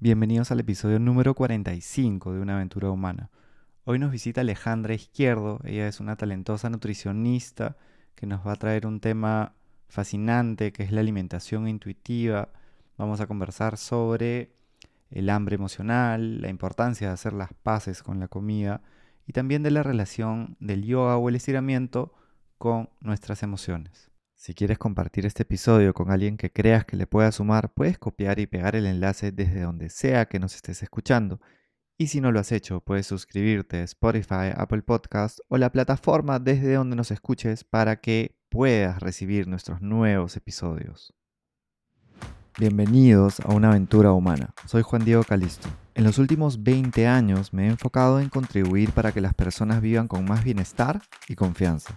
Bienvenidos al episodio número 45 de Una aventura humana. Hoy nos visita Alejandra Izquierdo, ella es una talentosa nutricionista que nos va a traer un tema fascinante que es la alimentación intuitiva. Vamos a conversar sobre el hambre emocional, la importancia de hacer las paces con la comida y también de la relación del yoga o el estiramiento con nuestras emociones. Si quieres compartir este episodio con alguien que creas que le pueda sumar, puedes copiar y pegar el enlace desde donde sea que nos estés escuchando. Y si no lo has hecho, puedes suscribirte a Spotify, Apple Podcast o la plataforma desde donde nos escuches para que puedas recibir nuestros nuevos episodios. Bienvenidos a una aventura humana. Soy Juan Diego Calisto. En los últimos 20 años me he enfocado en contribuir para que las personas vivan con más bienestar y confianza.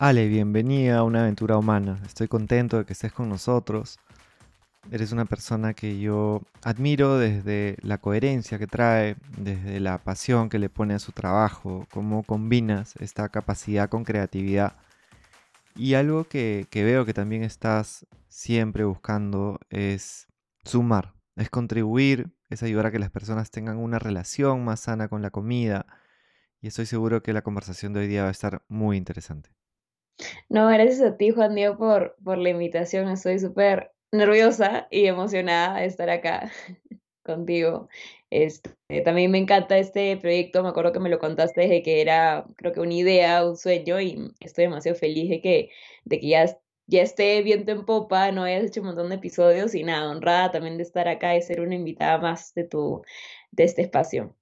Ale, bienvenida a una aventura humana. Estoy contento de que estés con nosotros. Eres una persona que yo admiro desde la coherencia que trae, desde la pasión que le pone a su trabajo, cómo combinas esta capacidad con creatividad. Y algo que, que veo que también estás siempre buscando es sumar, es contribuir, es ayudar a que las personas tengan una relación más sana con la comida. Y estoy seguro que la conversación de hoy día va a estar muy interesante. No, gracias a ti, Juan Diego, por, por la invitación. Estoy súper nerviosa y emocionada de estar acá contigo. Este, también me encanta este proyecto, me acuerdo que me lo contaste desde que era, creo que una idea, un sueño, y estoy demasiado feliz de que, de que ya, ya esté viento en popa, no hayas hecho un montón de episodios y nada, honrada también de estar acá y ser una invitada más de, tu, de este espacio.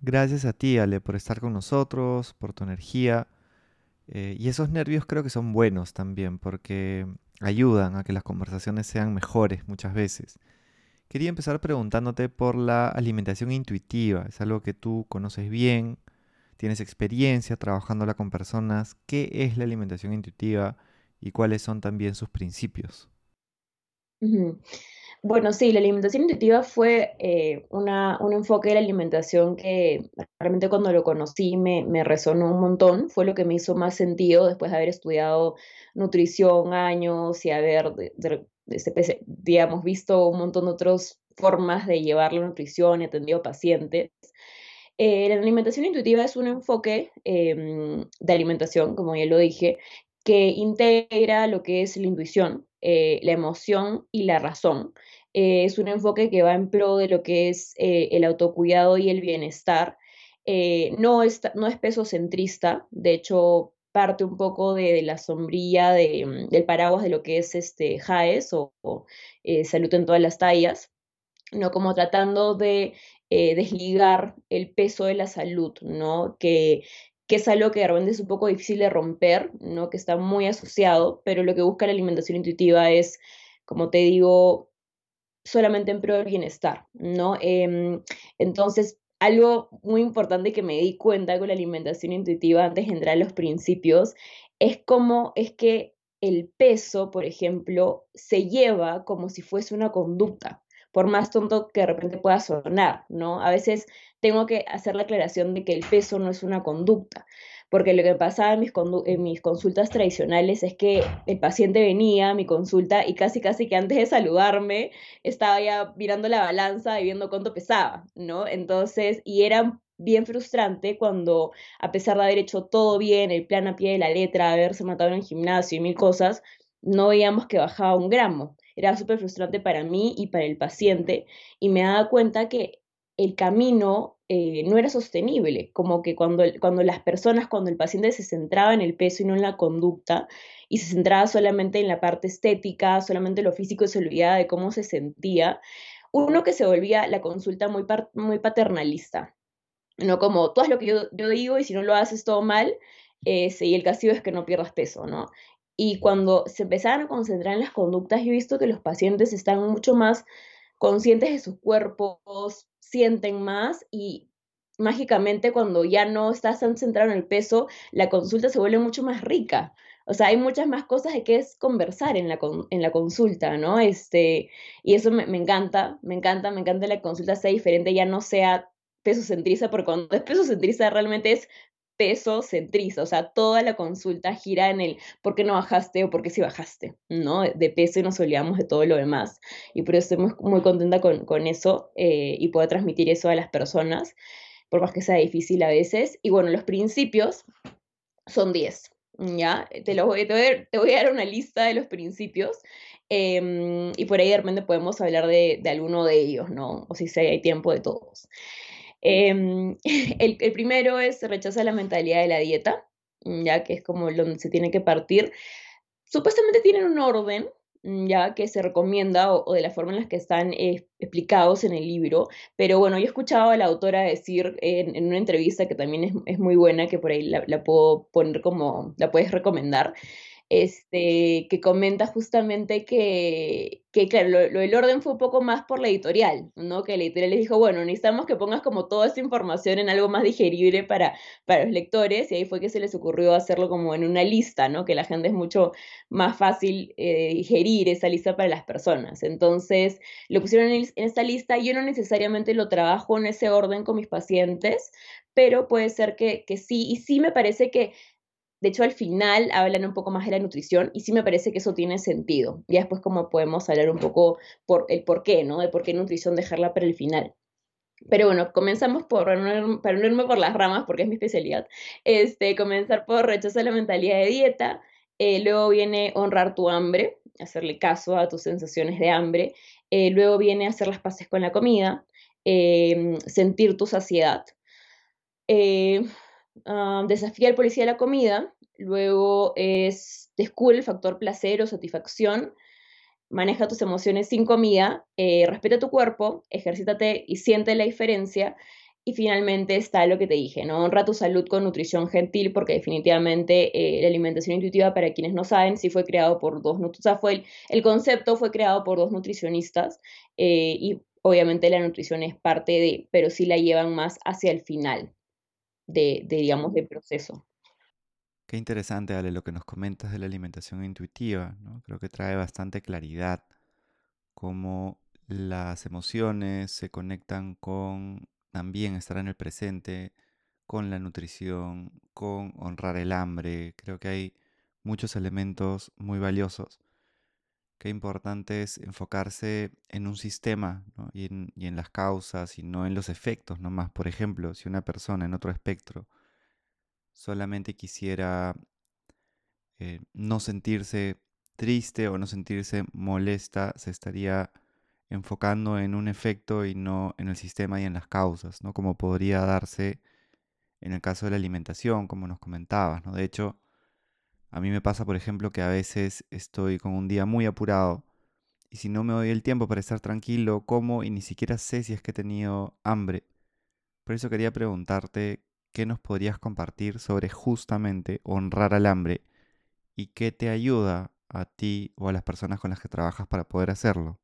Gracias a ti, Ale, por estar con nosotros, por tu energía. Eh, y esos nervios creo que son buenos también porque ayudan a que las conversaciones sean mejores muchas veces. Quería empezar preguntándote por la alimentación intuitiva. Es algo que tú conoces bien, tienes experiencia trabajándola con personas. ¿Qué es la alimentación intuitiva y cuáles son también sus principios? Bueno, sí, la alimentación intuitiva fue eh, una, un enfoque de la alimentación que realmente cuando lo conocí me, me, resonó un montón, fue lo que me hizo más sentido después de haber estudiado nutrición años y haber, este, digamos, visto un montón de otras formas de llevar la nutrición y atendido pacientes. Eh, la alimentación intuitiva es un enfoque em, de alimentación, como ya lo dije, que integra lo que es la intuición, eh, la emoción y la razón. Eh, es un enfoque que va en pro de lo que es eh, el autocuidado y el bienestar. no, es, no es peso centrista, de hecho parte un poco de, la sombrilla mm, del paraguas de lo que es este JAES o, salud en todas las tallas, no como tratando de desligar el peso de la salud, ¿no? Que que es algo que de repente es un poco difícil de romper, ¿no? Que está muy asociado, pero lo que busca la alimentación intuitiva es, como te digo, solamente en pro del bienestar, ¿no? Em, entonces, algo muy importante que me di cuenta con la alimentación intuitiva antes de entrar a los principios es cómo es que el peso, por ejemplo, se lleva como si fuese una conducta, por más tonto que de repente pueda sonar, ¿no? A veces tengo que hacer la aclaración de que el peso no es una conducta, porque lo que pasaba en mis, en mis consultas tradicionales es que el paciente venía a mi consulta y casi casi que antes de saludarme estaba ya mirando la balanza y viendo cuánto pesaba, ¿no? Entonces, y era bien frustrante cuando, a pesar de haber hecho todo bien, el plan a pie de la letra, haberse matado en el gimnasio y mil cosas, no veíamos que bajaba un gramo. Era súper frustrante para mí y para el paciente y me daba cuenta que el camino eh, no era sostenible, como que cuando, cuando las personas, cuando el paciente se centraba en el peso y no en la conducta, y se centraba solamente en la parte estética, solamente en lo físico y se olvidaba de cómo se sentía, uno que se volvía la consulta muy, muy paternalista, ¿no? Como tú haz lo que yo, digo y si no lo haces todo mal, eh, y el castigo es que no pierdas peso, ¿no? Y cuando se empezaron a concentrar en las conductas, yo he visto que los pacientes están mucho más conscientes de sus cuerpos, sienten más y mágicamente cuando ya no estás tan centrado en el peso, la consulta se vuelve mucho más rica. O sea, hay muchas más cosas de que es conversar en la, en la consulta, ¿no? Este, y eso me, me, encanta, me encanta, me encanta la consulta sea diferente, ya no sea peso centriza, porque cuando es peso centriza realmente es peso centriza, o sea, toda la consulta gira en el por qué no bajaste o por qué sí bajaste, ¿no? De peso y nos olvidamos de todo lo demás. Y por eso estoy muy, contenta con, con eso eh, y puedo transmitir eso a las personas, por más que sea difícil a veces. Y bueno, los principios son 10, ¿ya? Te, lo voy, te, voy, a dar una lista de los principios em, y por ahí de repente podemos hablar de, de alguno de ellos, ¿no? O si hay tiempo de todos. Em, el, primero es rechaza la mentalidad de la dieta, ya que es como donde se tiene que partir. Supuestamente tienen un orden, ya que se recomienda o, de la forma en la que están eh, explicados en el libro, pero bueno, yo he escuchado a la autora decir en, una entrevista que también es, muy buena, que por ahí la puedo poner como, la puedes recomendar, este, que comenta justamente que, que claro, lo, del orden fue un poco más por la editorial, ¿no? Que la editorial les dijo, bueno, necesitamos que pongas como toda esta información en algo más digerible para, para los lectores, y ahí fue que se les ocurrió hacerlo como en una lista, ¿no? Que la gente es mucho más fácil eh, digerir esa lista para las personas. Entonces, lo pusieron en, en esta lista, yo no necesariamente lo trabajo en ese orden con mis pacientes, pero puede ser que, que sí, y sí me parece que de hecho, al final hablan un poco más de la nutrición y sí me parece que eso tiene sentido. Y después como podemos hablar un poco por el por qué, ¿no? De por qué nutrición dejarla para el final. Pero bueno, comenzamos por, para no por las ramas, porque es mi especialidad, este, comenzar por rechazar la mentalidad de dieta, eh, luego viene honrar tu hambre, hacerle caso a tus sensaciones de hambre, eh, luego viene hacer las paces con la comida, eh, sentir tu saciedad, uh, desafía al policía de la comida, luego es descubre el factor placer o satisfacción, maneja tus emociones sin comida, eh, respeta tu cuerpo, ejercítate y siente la diferencia. Y finalmente está lo que te dije, ¿no? Honra tu salud con nutrición gentil, porque definitivamente eh, la alimentación intuitiva, para quienes no saben, sí fue creado por dos, o sea, el, el concepto fue creado por dos nutricionistas eh, y obviamente la nutrición es parte de, pero sí la llevan más hacia el final de, de, digamos, de proceso. Qué interesante, Ale, lo que nos comentas de la alimentación intuitiva, ¿no? Creo que trae bastante claridad cómo las emociones se conectan con también estar en el presente, con la nutrición, con honrar el hambre. Creo que hay muchos elementos muy valiosos. Qué importante es enfocarse en un sistema ¿no? y, en, y, en, las causas y no en los efectos nomás. Por ejemplo, si una persona en otro espectro solamente quisiera eh, no sentirse triste o no sentirse molesta, se estaría enfocando en un efecto y no en el sistema y en las causas, ¿no? Como podría darse en el caso de la alimentación, como nos comentabas, ¿no? De hecho, a mí me pasa, por ejemplo, que a veces estoy con un día muy apurado y si no me doy el tiempo para estar tranquilo, como y ni siquiera sé si es que he tenido hambre. Por eso quería preguntarte qué nos podrías compartir sobre justamente honrar al hambre y qué te ayuda a ti o a las personas con las que trabajas para poder hacerlo.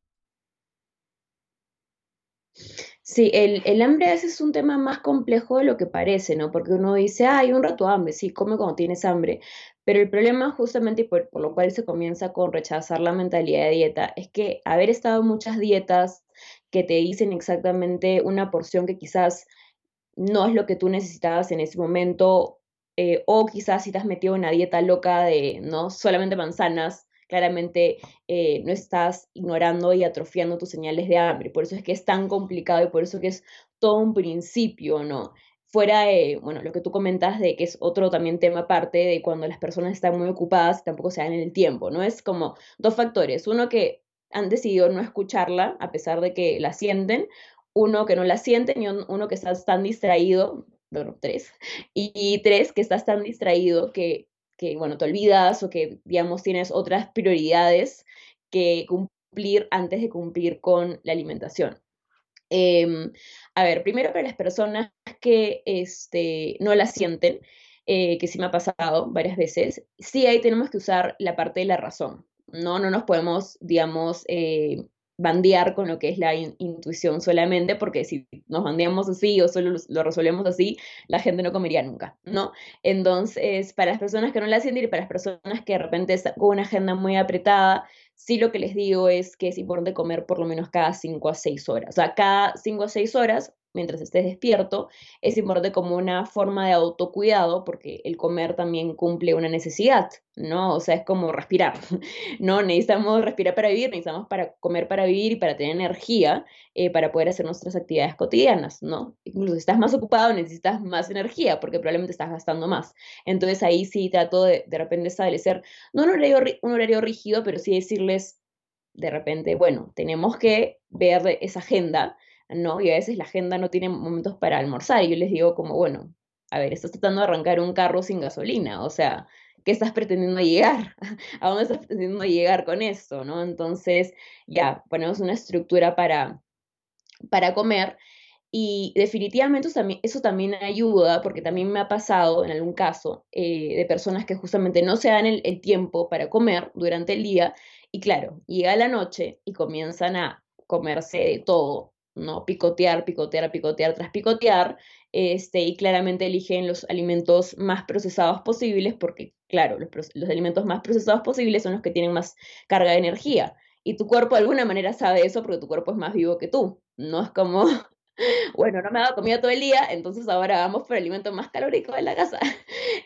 Sí, el, el, hambre a veces es un tema más complejo de lo que parece, ¿no? Porque uno dice, hay un rato hambre, sí, come cuando tienes hambre. Pero el problema justamente por, por, lo cual se comienza con rechazar la mentalidad de dieta es que haber estado muchas dietas que te dicen exactamente una porción que quizás no es lo que tú necesitabas en ese momento, eh, o quizás si te has metido en una dieta loca de no solamente manzanas, claramente eh, no estás ignorando y atrofiando tus señales de hambre. Por eso es que es tan complicado y por eso que es todo un principio, ¿no? Fuera de, bueno, lo que tú comentas de que es otro también tema aparte de cuando las personas están muy ocupadas y tampoco se dan el tiempo, ¿no? Es como dos factores. Uno que han decidido no escucharla a pesar de que la sienten, uno que no la siente y uno que estás tan distraído, bueno, tres, y, y tres que estás tan distraído que, que, bueno, te olvidas o que, digamos, tienes otras prioridades que cumplir antes de cumplir con la alimentación. Eh, a ver, primero para las personas que este, no la sienten, eh, que sí me ha pasado varias veces, sí ahí tenemos que usar la parte de la razón, ¿no? No nos podemos, digamos, eh, bandear con lo que es la intuición solamente, porque si nos bandeamos así o solo lo, resolvemos así, la gente no comería nunca, ¿no? Entonces, para las personas que no la sienten y para las personas que de repente están con una agenda muy apretada, sí lo que les digo es que es importante comer por lo menos cada 5 a 6 horas. O sea, cada 5 a 6 horas mientras estés despierto, es importante como una forma de autocuidado, porque el comer también cumple una necesidad, ¿no? O sea, es como respirar, ¿no? Necesitamos respirar para vivir, necesitamos para comer para vivir y para tener energía eh, para poder hacer nuestras actividades cotidianas, ¿no? Incluso si estás más ocupado necesitas más energía porque probablemente estás gastando más. Entonces ahí sí trato de de repente establecer, no un horario, un horario rígido, pero sí decirles de repente, bueno, tenemos que ver esa agenda ¿no? Y a veces la agenda no tiene momentos para almorzar y yo les digo como, bueno, a ver, estás tratando de arrancar un carro sin gasolina, o sea, ¿qué estás pretendiendo llegar? ¿A dónde estás pretendiendo llegar con esto, no? Entonces, ya, ponemos una estructura para, para comer y definitivamente eso también, ayuda, porque también me ha pasado en algún caso eh, de personas que justamente no se dan el, el tiempo para comer durante el día y claro, llega la noche y comienzan a comerse de todo, ¿no? Picotear, picotear, picotear tras picotear, este, y claramente eligen los alimentos más procesados posibles porque, claro, los, los alimentos más procesados posibles son los que tienen más carga de energía. Y tu cuerpo de alguna manera sabe eso porque tu cuerpo es más vivo que tú. No es como bueno, no me ha dado comida todo el día, entonces ahora vamos por el alimento más calórico de la casa.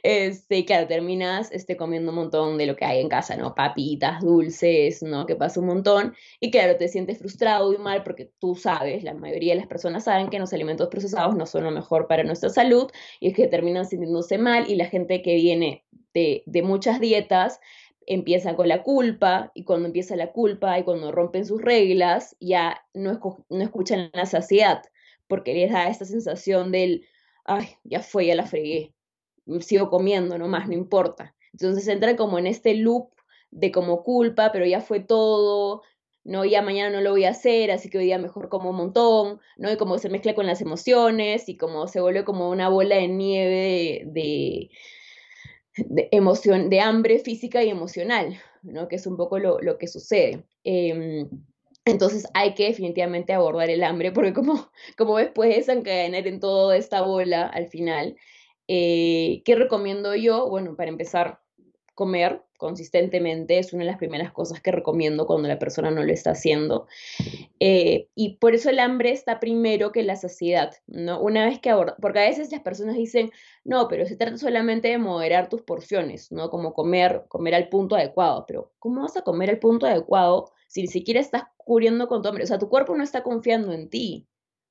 Este, claro, terminas este, comiendo un montón de lo que hay en casa, ¿no? Papitas, dulces, ¿no? Que pasa un montón. Y claro, te sientes frustrado y mal porque tú sabes, la mayoría de las personas saben que los alimentos procesados no son lo mejor para nuestra salud y es que terminan sintiéndose mal y la gente que viene de, de muchas dietas empieza con la culpa y cuando empieza la culpa y cuando rompen sus reglas ya no, no escuchan la saciedad porque les da esta sensación del, ay, ya fue, ya la fregué, sigo comiendo nomás, no importa. Entonces entra como en este loop de como culpa, pero ya fue todo, no, ya mañana no lo voy a hacer, así que hoy día mejor como un montón, ¿no? Y como se mezcla con las emociones y como se vuelve como una bola de nieve de, de, emoción, de hambre física y emocional, ¿no? Que es un poco lo, lo que sucede. Eh, entonces hay que definitivamente abordar el hambre, porque como, como ves, puedes desencadenar en toda esta bola al final. Eh, ¿Qué recomiendo yo? Bueno, para empezar, comer consistentemente es una de las primeras cosas que recomiendo cuando la persona no lo está haciendo. Eh, y por eso el hambre está primero que la saciedad, ¿no? Una vez que aborda, porque a veces las personas dicen, no, pero se trata solamente de moderar tus porciones, ¿no? Como comer, comer al punto adecuado, pero ¿cómo vas a comer al punto adecuado si ni siquiera estás cubriendo con tu hambre? O sea, tu cuerpo no está confiando en ti.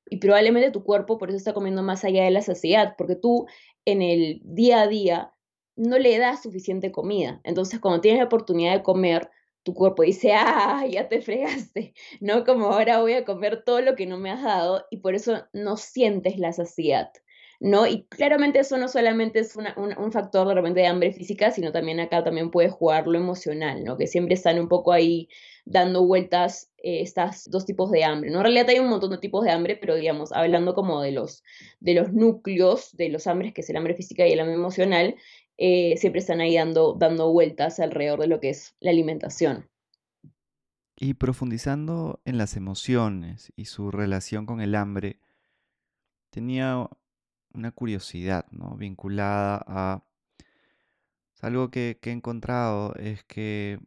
Y probablemente tu cuerpo por eso está comiendo más allá de la saciedad, porque tú en el día a día no le das suficiente comida. Entonces, cuando tienes la oportunidad de comer, tu cuerpo dice, ah, ya te fregaste, ¿no? Como ahora voy a comer todo lo que no me has dado y por eso no sientes la saciedad. ¿no? Y claramente eso no solamente es un, factor de repente de hambre física, sino también acá también puede jugar lo emocional, ¿no? Que siempre están un poco ahí dando vueltas eh, estas dos tipos de hambre, ¿no? En realidad hay un montón de tipos de hambre, pero digamos, hablando como de los, de los núcleos de los hambres, que es el hambre física y el hambre emocional, eh, siempre están ahí dando, dando vueltas alrededor de lo que es la alimentación. Y profundizando en las emociones y su relación con el hambre, tenía una curiosidad, ¿no? Vinculada a... Algo que, he encontrado es que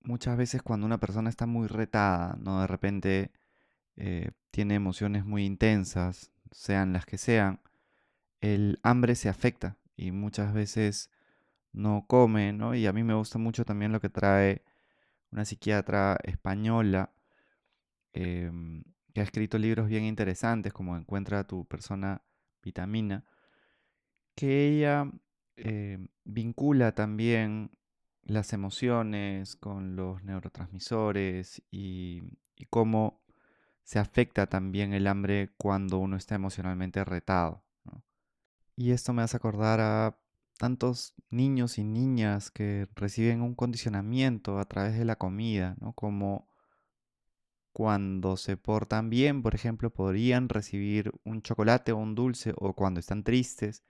muchas veces cuando una persona está muy retada, ¿no? De repente eh, tiene emociones muy intensas, sean las que sean, el hambre se afecta y muchas veces no come, ¿no? Y a mí me gusta mucho también lo que trae una psiquiatra española em, que ha escrito libros bien interesantes como Encuentra a tu persona vitamina, que ella eh, vincula también las emociones con los neurotransmisores y, cómo se afecta también el hambre cuando uno está emocionalmente retado. Y esto me hace acordar a tantos niños y niñas que reciben un condicionamiento a través de la comida, ¿no? Como cuando se portan bien, por ejemplo, podrían recibir un chocolate o un dulce o cuando están tristes.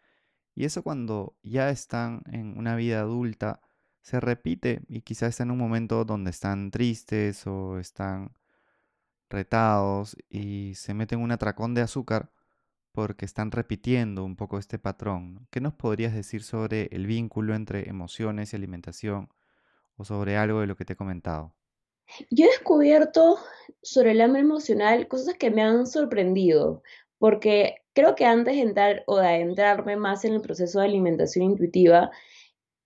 Y eso cuando ya están en una vida adulta se repite y quizás están en un momento donde están tristes o están retados y se meten un atracón de azúcar porque están repitiendo un poco este patrón. ¿Qué nos podrías decir sobre el vínculo entre emociones y alimentación o sobre algo de lo que te he comentado? Yo he descubierto sobre el hambre emocional cosas que me han sorprendido, porque creo que antes de entrar o de adentrarme más en el proceso de alimentación intuitiva,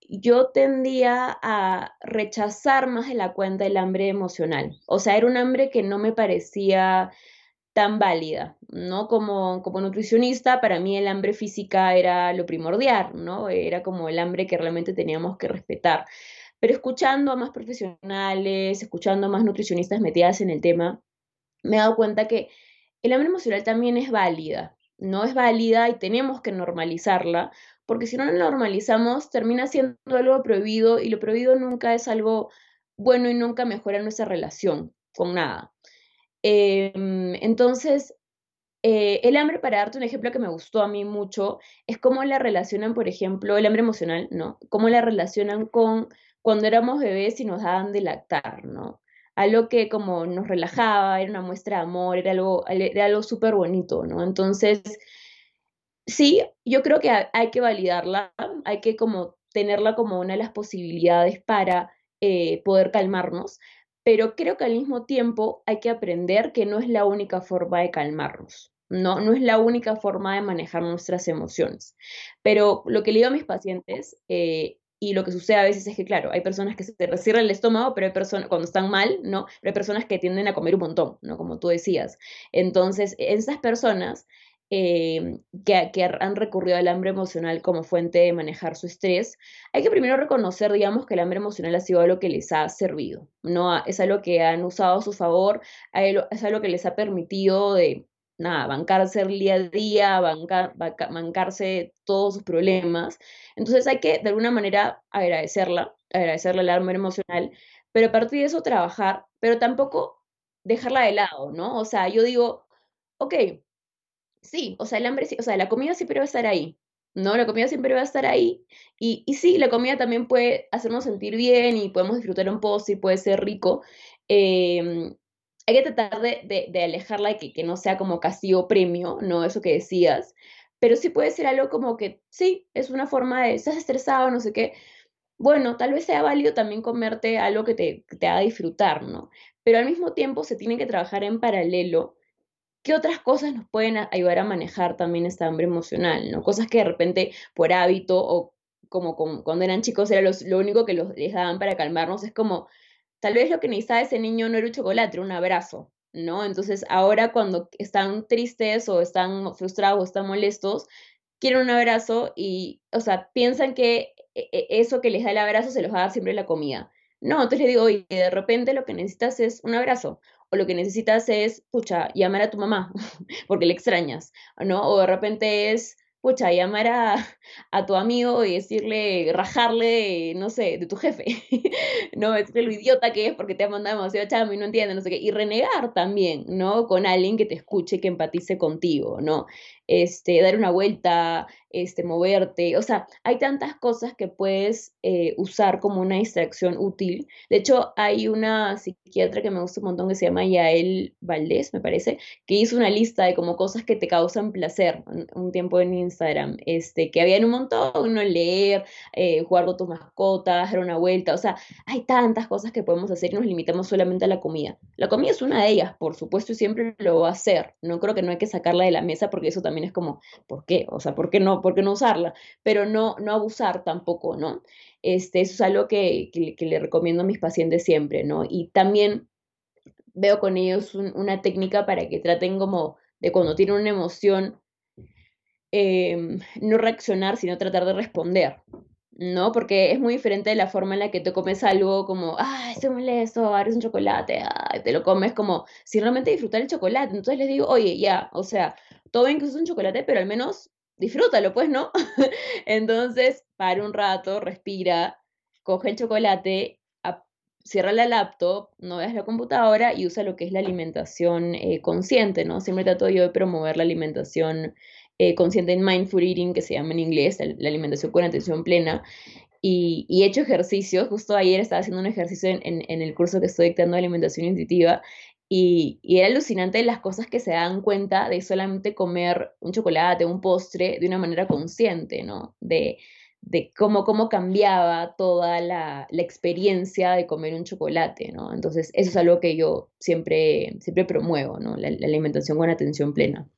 yo tendía a rechazar más de la cuenta el hambre emocional. O sea, era un hambre que no me parecía tan válida, ¿no? Como, como nutricionista, para mí el hambre física era lo primordial, ¿no? Era como el hambre que realmente teníamos que respetar. Pero escuchando a más profesionales, escuchando a más nutricionistas metidas en el tema, me he dado cuenta que el hambre emocional también es válida, no es válida y tenemos que normalizarla, porque si no la normalizamos, termina siendo algo prohibido y lo prohibido nunca es algo bueno y nunca mejora nuestra relación con nada. Em, entonces, eh, el hambre, para darte un ejemplo que me gustó a mí mucho, es cómo la relacionan, por ejemplo, el hambre emocional, ¿no? Cómo la relacionan con cuando éramos bebés y nos daban de lactar, ¿no? Algo que como nos relajaba, era una muestra de amor, era algo, era algo súper bonito, ¿no? Entonces, sí, yo creo que hay que validarla, hay que como tenerla como una de las posibilidades para eh, poder calmarnos, pero creo que al mismo tiempo hay que aprender que no es la única forma de calmarnos. No, no es la única forma de manejar nuestras emociones. Pero lo que le digo a mis pacientes eh, y lo que sucede a veces es que, claro, hay personas que se cierran el estómago, pero hay personas, cuando están mal, ¿no? Pero hay personas que tienden a comer un montón, ¿no? Como tú decías. Entonces, esas personas eh, que, que, han recurrido al hambre emocional como fuente de manejar su estrés, hay que primero reconocer, digamos, que el hambre emocional ha sido algo que les ha servido, ¿no? Es algo que han usado a su favor, es algo que les ha permitido de nada, bancarse el día a día, bancarse todos sus problemas. Entonces hay que de alguna manera agradecerla, agradecerle el hambre emocional, pero a partir de eso trabajar, pero tampoco dejarla de lado, ¿no? O sea, yo digo, ok, sí, o sea, el hambre, o sea, la comida siempre va a estar ahí, ¿no? La comida siempre va a estar ahí. Y, y sí, la comida también puede hacernos sentir bien y podemos disfrutar un poco, y puede ser rico. Eh, hay que tratar de, alejarla y que, no sea como castigo premio, ¿no? Eso que decías, pero sí puede ser algo como que, sí, es una forma de, estás estresado, no sé qué, bueno, tal vez sea válido también comerte algo que te, te haga disfrutar, ¿no? Pero al mismo tiempo se tiene que trabajar en paralelo qué otras cosas nos pueden ayudar a manejar también esta hambre emocional, ¿no? Cosas que de repente por hábito o como, cuando eran chicos era lo único que los, les daban para calmarnos, es como tal vez lo que necesitaba ese niño no era un chocolate, era un abrazo, ¿no? Entonces ahora cuando están tristes o están frustrados o están molestos, quieren un abrazo y, o sea, piensan que e, e, eso que les da el abrazo se los va a dar siempre la comida. No, entonces le digo, oye, de repente lo que necesitas es un abrazo, o lo que necesitas es, pucha, llamar a tu mamá, porque le extrañas, ¿no? O de repente es, pucha, llamar a, tu amigo y decirle, rajarle, no sé, de tu jefe, ¿no? Decirle lo idiota que es porque te ha mandado demasiado chamo y no entiende, no sé qué, y renegar también, ¿no? Con alguien que te escuche, que empatice contigo, ¿no? Este, dar una vuelta, este, moverte, o sea, hay tantas cosas que puedes eh, usar como una distracción útil. De hecho, hay una psiquiatra que me gusta un montón que se llama Yael Valdés, me parece, que hizo una lista de como cosas que te causan placer un tiempo en Instagram, este, que había un montón, ¿no? Leer, eh, jugar con tus mascotas, dar una vuelta, o sea, hay tantas cosas que podemos hacer y nos limitamos solamente a la comida. La comida es una de ellas, por supuesto, y siempre lo va a hacer. No creo que no hay que sacarla de la mesa porque eso también es como, ¿por qué? O sea, ¿por qué no? ¿por qué no usarla? Pero no, no abusar tampoco, ¿no? Este, eso es algo que, que, le recomiendo a mis pacientes siempre, ¿no? Y también veo con ellos una técnica para que traten como de cuando tienen una emoción, em, no reaccionar, sino tratar de responder, ¿no? Porque es muy diferente de la forma en la que te comes algo como, ah, estoy molesto, eres un chocolate, ah, te lo comes como, si realmente disfrutar el chocolate. Entonces les digo, oye, ya, o sea, todo bien que es un chocolate, pero al menos disfrútalo, pues, ¿no? Entonces, para un rato, respira, coge el chocolate, cierra la laptop, no veas la computadora y usa lo que es la alimentación eh, consciente, ¿no? Siempre trato yo de promover la alimentación eh, consciente en mindful eating, que se llama en inglés, la, alimentación con atención plena. Y, he hecho ejercicios, justo ayer estaba haciendo un ejercicio en, en, el curso que estoy dictando de alimentación intuitiva Y, era alucinante las cosas que se dan cuenta de solamente comer un chocolate, un postre de una manera consciente, ¿no? De, de cómo, cómo cambiaba toda la, la, experiencia de comer un chocolate, ¿no? Entonces, eso es algo que yo siempre, siempre promuevo, ¿no? La, la alimentación con atención plena.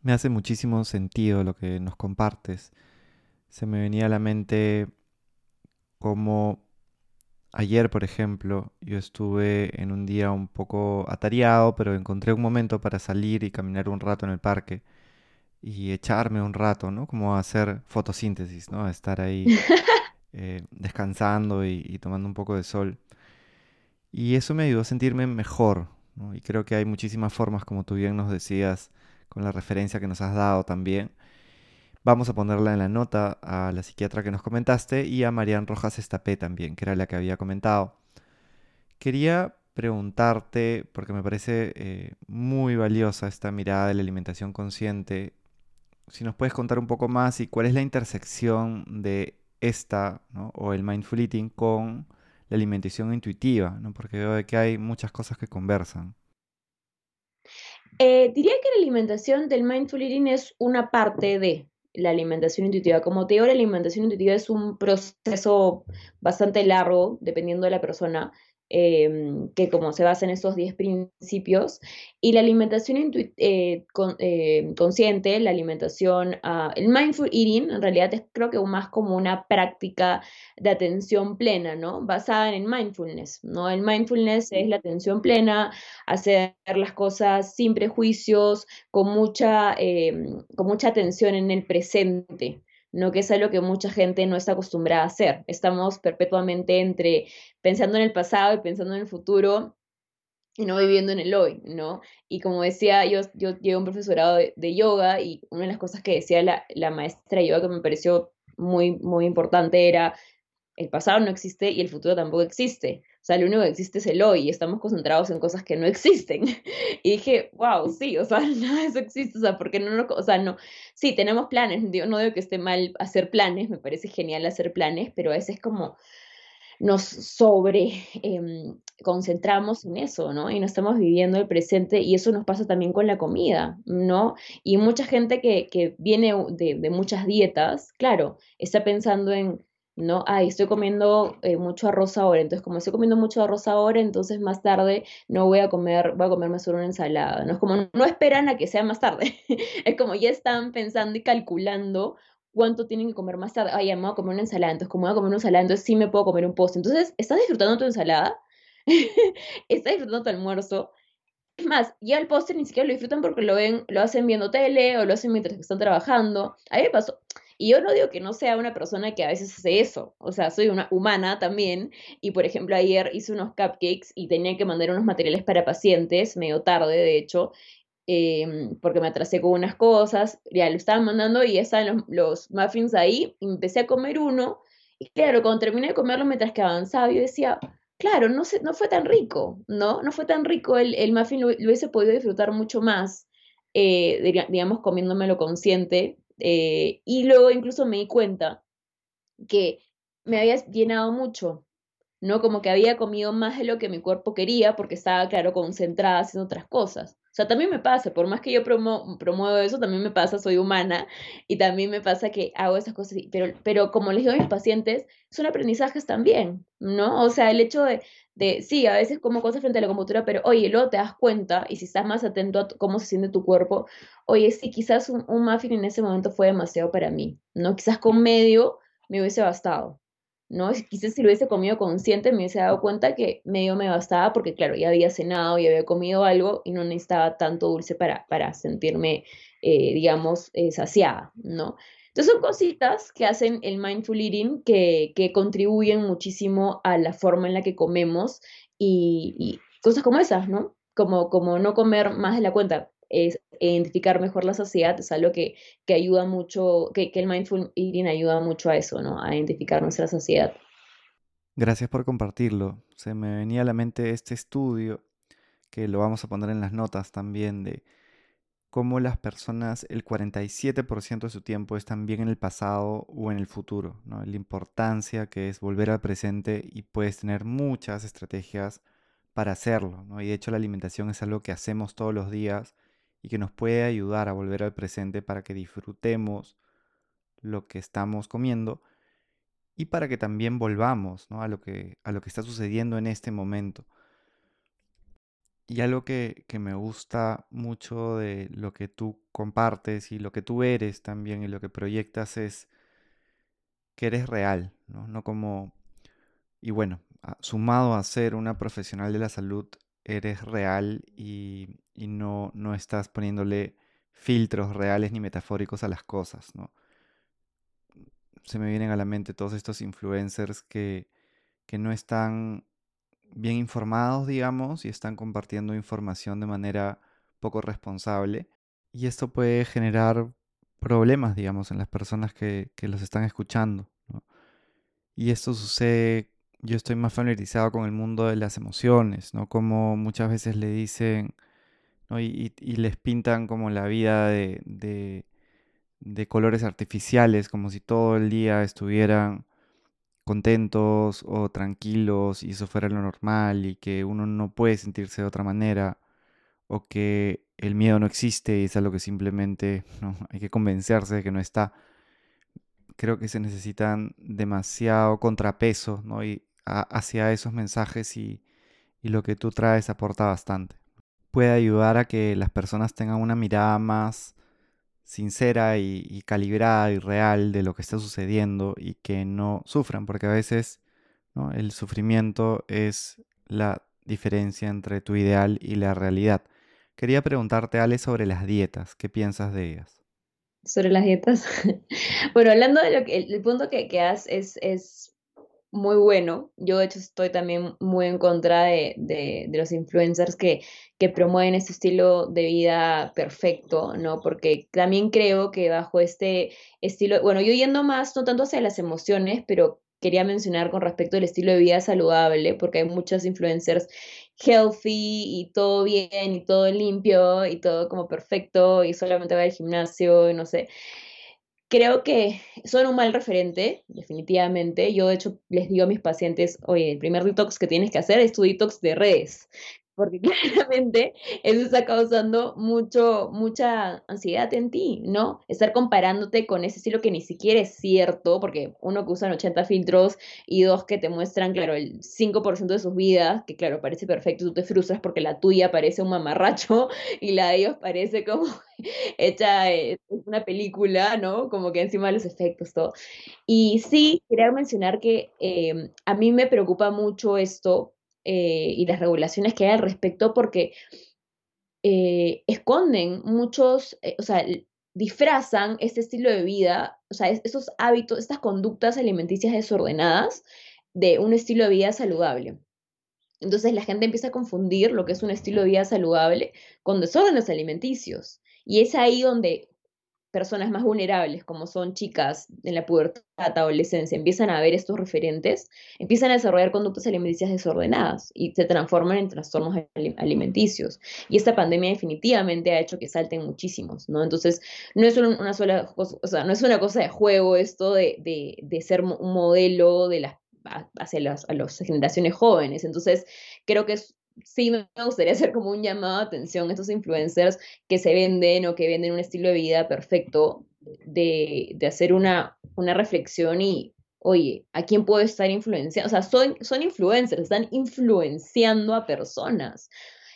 Me hace muchísimo sentido lo que nos compartes. Se me venía a la mente como ayer, por ejemplo, yo estuve en un día un poco atareado, pero encontré un momento para salir y caminar un rato en el parque y echarme un rato, ¿no? Como hacer fotosíntesis, ¿no? Estar ahí eh, descansando y, tomando un poco de sol. Y eso me ayudó a sentirme mejor, ¿no? Y creo que hay muchísimas formas, como tú bien nos decías, con la referencia que nos has dado también. Vamos a ponerla en la nota a la psiquiatra que nos comentaste y a Marian Rojas Estapé también, que era la que había comentado. Quería preguntarte, porque me parece eh, muy valiosa esta mirada de la alimentación consciente, si nos puedes contar un poco más y cuál es la intersección de esta, o el mindful eating con la alimentación intuitiva, ¿no? porque veo que hay muchas cosas que conversan. Eh, diría que la alimentación del mindful eating es una parte de la alimentación intuitiva. Como te digo, la alimentación intuitiva es un proceso bastante largo, dependiendo de la persona. Em, que como se basa en estos 10 principios, y la alimentación eh, eh, consciente, la alimentación, uh, el mindful eating, en realidad es creo que más como una práctica de atención plena, ¿no? Basada en mindfulness, ¿no? El mindfulness es la atención plena, hacer las cosas sin prejuicios, con mucha, em, con mucha atención en el presente no que es algo que mucha gente no está acostumbrada a hacer. Estamos perpetuamente entre pensando en el pasado y pensando en el futuro y no viviendo en el hoy, ¿no? Y como decía, yo, yo llevo un profesorado de, yoga y una de las cosas que decía la, la maestra de yoga que me pareció muy, muy importante era el pasado no existe y el futuro tampoco existe. O sea, lo único que existe es el hoy y estamos concentrados en cosas que no existen. Y dije, wow, sí, o sea, nada de eso existe, o sea, porque no, no, o sea, no, sí, tenemos planes, digo, no digo que esté mal hacer planes, me parece genial hacer planes, pero a veces como nos sobre em, concentramos en eso, ¿no? Y no estamos viviendo el presente y eso nos pasa también con la comida, ¿no? Y mucha gente que, que viene de, de muchas dietas, claro, está pensando en ¿no? Ay, estoy comiendo eh, mucho arroz ahora, entonces como estoy comiendo mucho arroz ahora, entonces más tarde no voy a comer, voy a comerme solo una ensalada, ¿no? Es como no esperan a que sea más tarde, es como ya están pensando y calculando cuánto tienen que comer más tarde, ay, ya me voy a comer una ensalada, entonces como voy a comer una ensalada, entonces sí me puedo comer un postre, entonces, ¿estás disfrutando tu ensalada? ¿Estás disfrutando tu almuerzo? Es más, ya el postre ni siquiera lo disfrutan porque lo ven, lo hacen viendo tele o lo hacen mientras están trabajando. A mí me pasó, y yo no digo que no sea una persona que a veces hace eso, o sea, soy una humana también, y por ejemplo ayer hice unos cupcakes y tenía que mandar unos materiales para pacientes, medio tarde de hecho, em, porque me atrasé con unas cosas, ya lo estaban mandando y ya estaban los, muffins ahí, empecé a comer uno, y claro, cuando terminé de comerlo mientras que avanzaba, yo decía, claro, no, se, no fue tan rico, ¿no? No fue tan rico el, el muffin, lo, hubiese podido disfrutar mucho más, eh, digamos, comiéndomelo consciente, eh, y luego incluso me di cuenta que me había llenado mucho, ¿no? Como que había comido más de lo que mi cuerpo quería porque estaba, claro, concentrada haciendo otras cosas. O sea, también me pasa, por más que yo promo promuevo eso, también me pasa, soy humana y también me pasa que hago esas cosas, pero, pero como les digo a mis pacientes, son aprendizajes también, ¿no? O sea, el hecho de, de, sí, a veces como cosas frente a la computadora, pero oye, luego te das cuenta y si estás más atento a cómo se siente tu cuerpo, oye, sí, quizás un, un muffin en ese momento fue demasiado para mí, ¿no? Quizás con medio me hubiese bastado, ¿no? Quizás si lo hubiese comido consciente me hubiese dado cuenta que medio me bastaba porque, claro, ya había cenado y había comido algo y no necesitaba tanto dulce para, para sentirme, eh, digamos, eh, saciada, ¿no? Entonces son cositas que hacen el mindful eating que, que contribuyen muchísimo a la forma en la que comemos y, cosas como esas, ¿no? Como, como no comer más de la cuenta, es identificar mejor la saciedad, es algo que, que ayuda mucho, que, que, el mindful eating ayuda mucho a eso, ¿no? A identificar nuestra saciedad. Gracias por compartirlo. Se me venía a la mente este estudio, que lo vamos a poner en las notas también, de cómo las personas el 47% de su tiempo están bien en el pasado o en el futuro, ¿no? La importancia que es volver al presente y puedes tener muchas estrategias para hacerlo, ¿no? Y de hecho la alimentación es algo que hacemos todos los días y que nos puede ayudar a volver al presente para que disfrutemos lo que estamos comiendo y para que también volvamos a, lo que, a lo que está sucediendo en este momento. Y algo que, que, me gusta mucho de lo que tú compartes y lo que tú eres también y lo que proyectas es que eres real, ¿no? No como... Y bueno, sumado a ser una profesional de la salud, eres real y, y no, no estás poniéndole filtros reales ni metafóricos a las cosas, ¿no? Se me vienen a la mente todos estos influencers que, que no están bien informados, digamos, y están compartiendo información de manera poco responsable. Y esto puede generar problemas, digamos, en las personas que, que los están escuchando. Y esto sucede, yo estoy más familiarizado con el mundo de las emociones, ¿no? Como muchas veces le dicen, ¿no? y, les pintan como la vida de, de colores artificiales, como si todo el día estuvieran contentos o tranquilos y eso fuera lo normal y que uno no puede sentirse de otra manera o que el miedo no existe y es algo que simplemente hay que convencerse de que no está. Creo que se necesitan demasiado contrapeso ¿no? y hacia esos mensajes y, y lo que tú traes aporta bastante. Puede ayudar a que las personas tengan una mirada más sincera y, calibrada y real de lo que está sucediendo y que no sufran, porque a veces el sufrimiento es la diferencia entre tu ideal y la realidad. Quería preguntarte, Ale, sobre las dietas. ¿Qué piensas de ellas? Sobre las dietas. bueno, hablando de lo que el, punto que, que es muy bueno. Yo de hecho estoy también muy en contra de, de, los influencers que, que, promueven este estilo de vida perfecto, ¿no? Porque también creo que bajo este estilo, bueno, yo yendo más, no tanto hacia las emociones, pero quería mencionar con respecto al estilo de vida saludable, porque hay muchos influencers healthy y todo bien y todo limpio y todo como perfecto y solamente va al gimnasio y no sé creo que son un mal referente, definitivamente. Yo, de hecho, les digo a mis pacientes, oye, el primer detox que tienes que hacer es tu detox de redes porque claramente eso está causando mucho, mucha ansiedad en ti, ¿no? Estar comparándote con ese estilo que ni siquiera es cierto, porque uno que usan 80 filtros y dos que te muestran, claro, el 5% de sus vidas, que claro, parece perfecto, tú te frustras porque la tuya parece un mamarracho y la de ellos parece como hecha eh, una película, ¿no? Como que encima de los efectos, todo. Y sí, quería mencionar que eh, a mí me preocupa mucho esto eh, y las regulaciones que hay al respecto porque eh, esconden muchos, eh, o sea, disfrazan este estilo de vida, o sea, esos hábitos, estas conductas alimenticias desordenadas de un estilo de vida saludable. Entonces la gente empieza a confundir lo que es un estilo de vida saludable con desórdenes alimenticios. Y es ahí donde personas más vulnerables, como son chicas en la pubertad, adolescencia, empiezan a ver estos referentes, empiezan a desarrollar conductas alimenticias desordenadas y se transforman en trastornos alimenticios. Y esta pandemia definitivamente ha hecho que salten muchísimos, ¿no? Entonces, no es una sola cosa, no es una cosa de juego esto de, de, de ser un modelo de las hacia las, a las generaciones jóvenes. Entonces, creo que es sí me gustaría hacer como un llamado de atención a estos influencers que se venden o que venden un estilo de vida perfecto, de, de hacer una, una reflexión y, oye, ¿a quién puedo estar influenciando? O sea, son, son influencers, están influenciando a personas.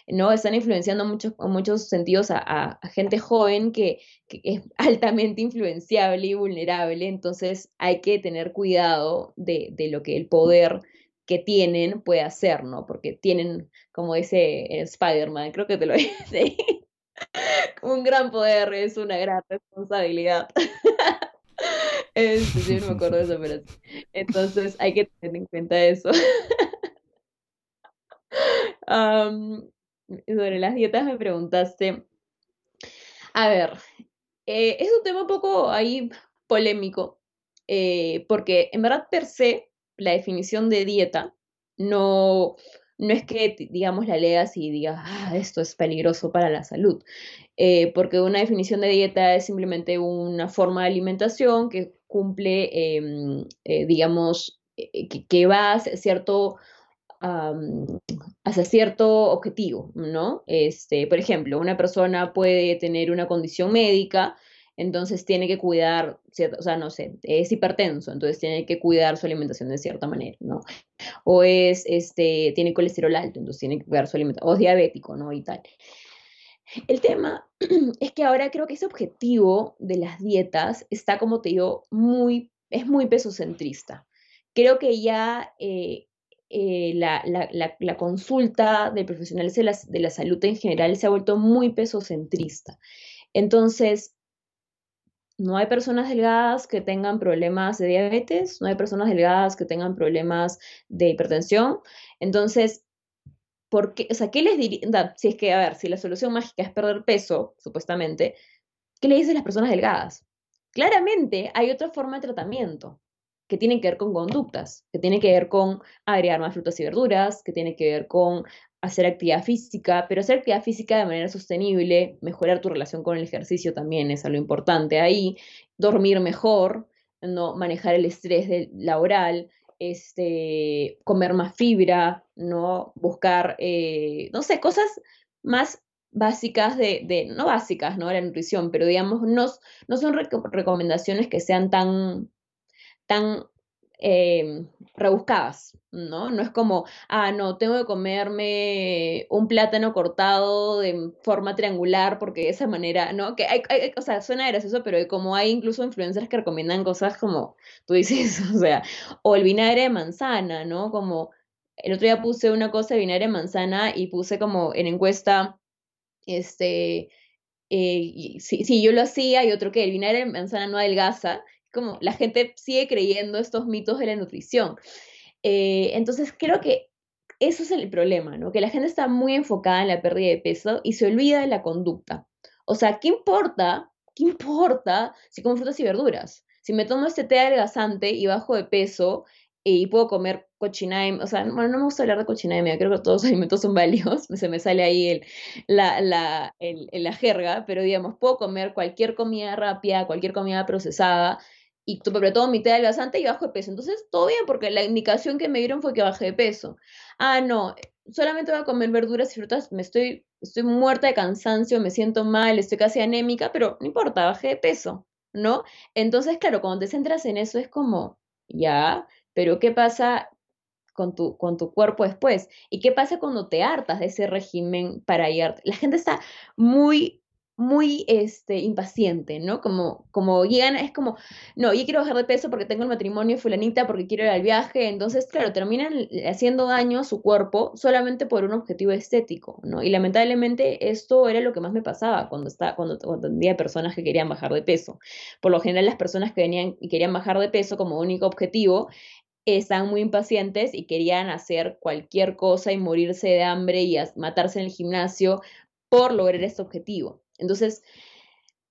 ¿no? Están influenciando muchos, en muchos sentidos a, a, gente joven que, que, es altamente influenciable y vulnerable, entonces hay que tener cuidado de, de lo que el poder que tienen puede hacer, ¿no? Porque tienen, como dice Spider-Man, creo que te lo dice, un gran poder es una gran responsabilidad. Este, sí, me acuerdo de eso, pero. Entonces hay que tener en cuenta eso. sobre las dietas me preguntaste. A ver, eh, es un tema un poco ahí polémico, eh, porque en verdad per se la definición de dieta no, no es que, digamos, la leas y digas, ah, esto es peligroso para la salud, eh, porque una definición de dieta es simplemente una forma de alimentación que cumple, em, eh, digamos, eh, que, va a cierto hacia cierto objetivo, ¿no? Este, por ejemplo, una persona puede tener una condición médica, entonces tiene que cuidar, o sea, no sé, es hipertenso, entonces tiene que cuidar su alimentación de cierta manera, ¿no? O es, este, tiene colesterol alto, entonces tiene que cuidar su alimentación, o es diabético, ¿no? Y tal. El tema es que ahora creo que ese objetivo de las dietas está, como te digo, muy, es muy pesocentrista. Creo que ya eh, eh, la, la, consulta de profesionales de la, de la salud en general se ha vuelto muy pesocentrista. Entonces, no hay personas delgadas que tengan problemas de diabetes, no hay personas delgadas que tengan problemas de hipertensión. Entonces, ¿por qué? O sea, ¿qué les diría? Si es que, a ver, si la solución mágica es perder peso, supuestamente, ¿qué le dicen las personas delgadas? Claramente hay otra forma de tratamiento que tiene que ver con conductas, que tiene que ver con agregar más frutas y verduras, que tiene que ver con hacer actividad física, pero hacer actividad física de manera sostenible, mejorar tu relación con el ejercicio también es algo importante ahí, dormir mejor, no manejar el estrés laboral, este, comer más fibra, no buscar, eh, no sé, cosas más básicas de, no básicas, ¿no? La nutrición, pero digamos, no, no son recomendaciones que sean tan, tan Em, rebuscadas, ¿no? No es como, ah, no, tengo que comerme un plátano cortado de forma triangular porque de esa manera, ¿no? Que hay, hay o sea, suena gracioso, pero como hay incluso influencers que recomiendan cosas como, tú dices, o sea, o el vinagre de manzana, ¿no? Como, el otro día puse una cosa de vinagre de manzana y puse como en encuesta, este, eh, si, yo lo hacía y otro que el vinagre de manzana no adelgaza, como la gente sigue creyendo estos mitos de la nutrición. Eh, entonces creo que eso es el problema, ¿no? Que la gente está muy enfocada en la pérdida de peso y se olvida de la conducta. O sea, ¿qué importa? ¿Qué importa si como frutas y verduras? Si me tomo este té adelgazante y bajo de peso y puedo comer cochinada, o sea, bueno, no me gusta hablar de cochinada, creo que todos los alimentos son válidos, se me sale ahí el, la, la, el, la jerga, pero digamos, puedo comer cualquier comida rápida, cualquier comida procesada, y sobre todo mitad adelgazante y bajo de peso. Entonces, todo bien, porque la indicación que me dieron fue que bajé de peso. Ah, no, solamente voy a comer verduras y frutas, me estoy, estoy muerta de cansancio, me siento mal, estoy casi anémica, pero no importa, bajé de peso, ¿no? Entonces, claro, cuando te centras en eso es como, ya, pero ¿qué pasa con tu, con tu cuerpo después? ¿Y qué pasa cuando te hartas de ese régimen para ir? La gente está muy muy este, impaciente, ¿no? Como, como llegan, es como, no, yo quiero bajar de peso porque tengo el matrimonio fulanita, porque quiero ir al viaje, entonces, claro, terminan haciendo daño a su cuerpo solamente por un objetivo estético, ¿no? Y lamentablemente esto era lo que más me pasaba cuando, estaba, cuando, cuando tenía personas que querían bajar de peso. Por lo general, las personas que venían y querían bajar de peso como único objetivo estaban muy impacientes y querían hacer cualquier cosa y morirse de hambre y matarse en el gimnasio por lograr este objetivo. Entonces,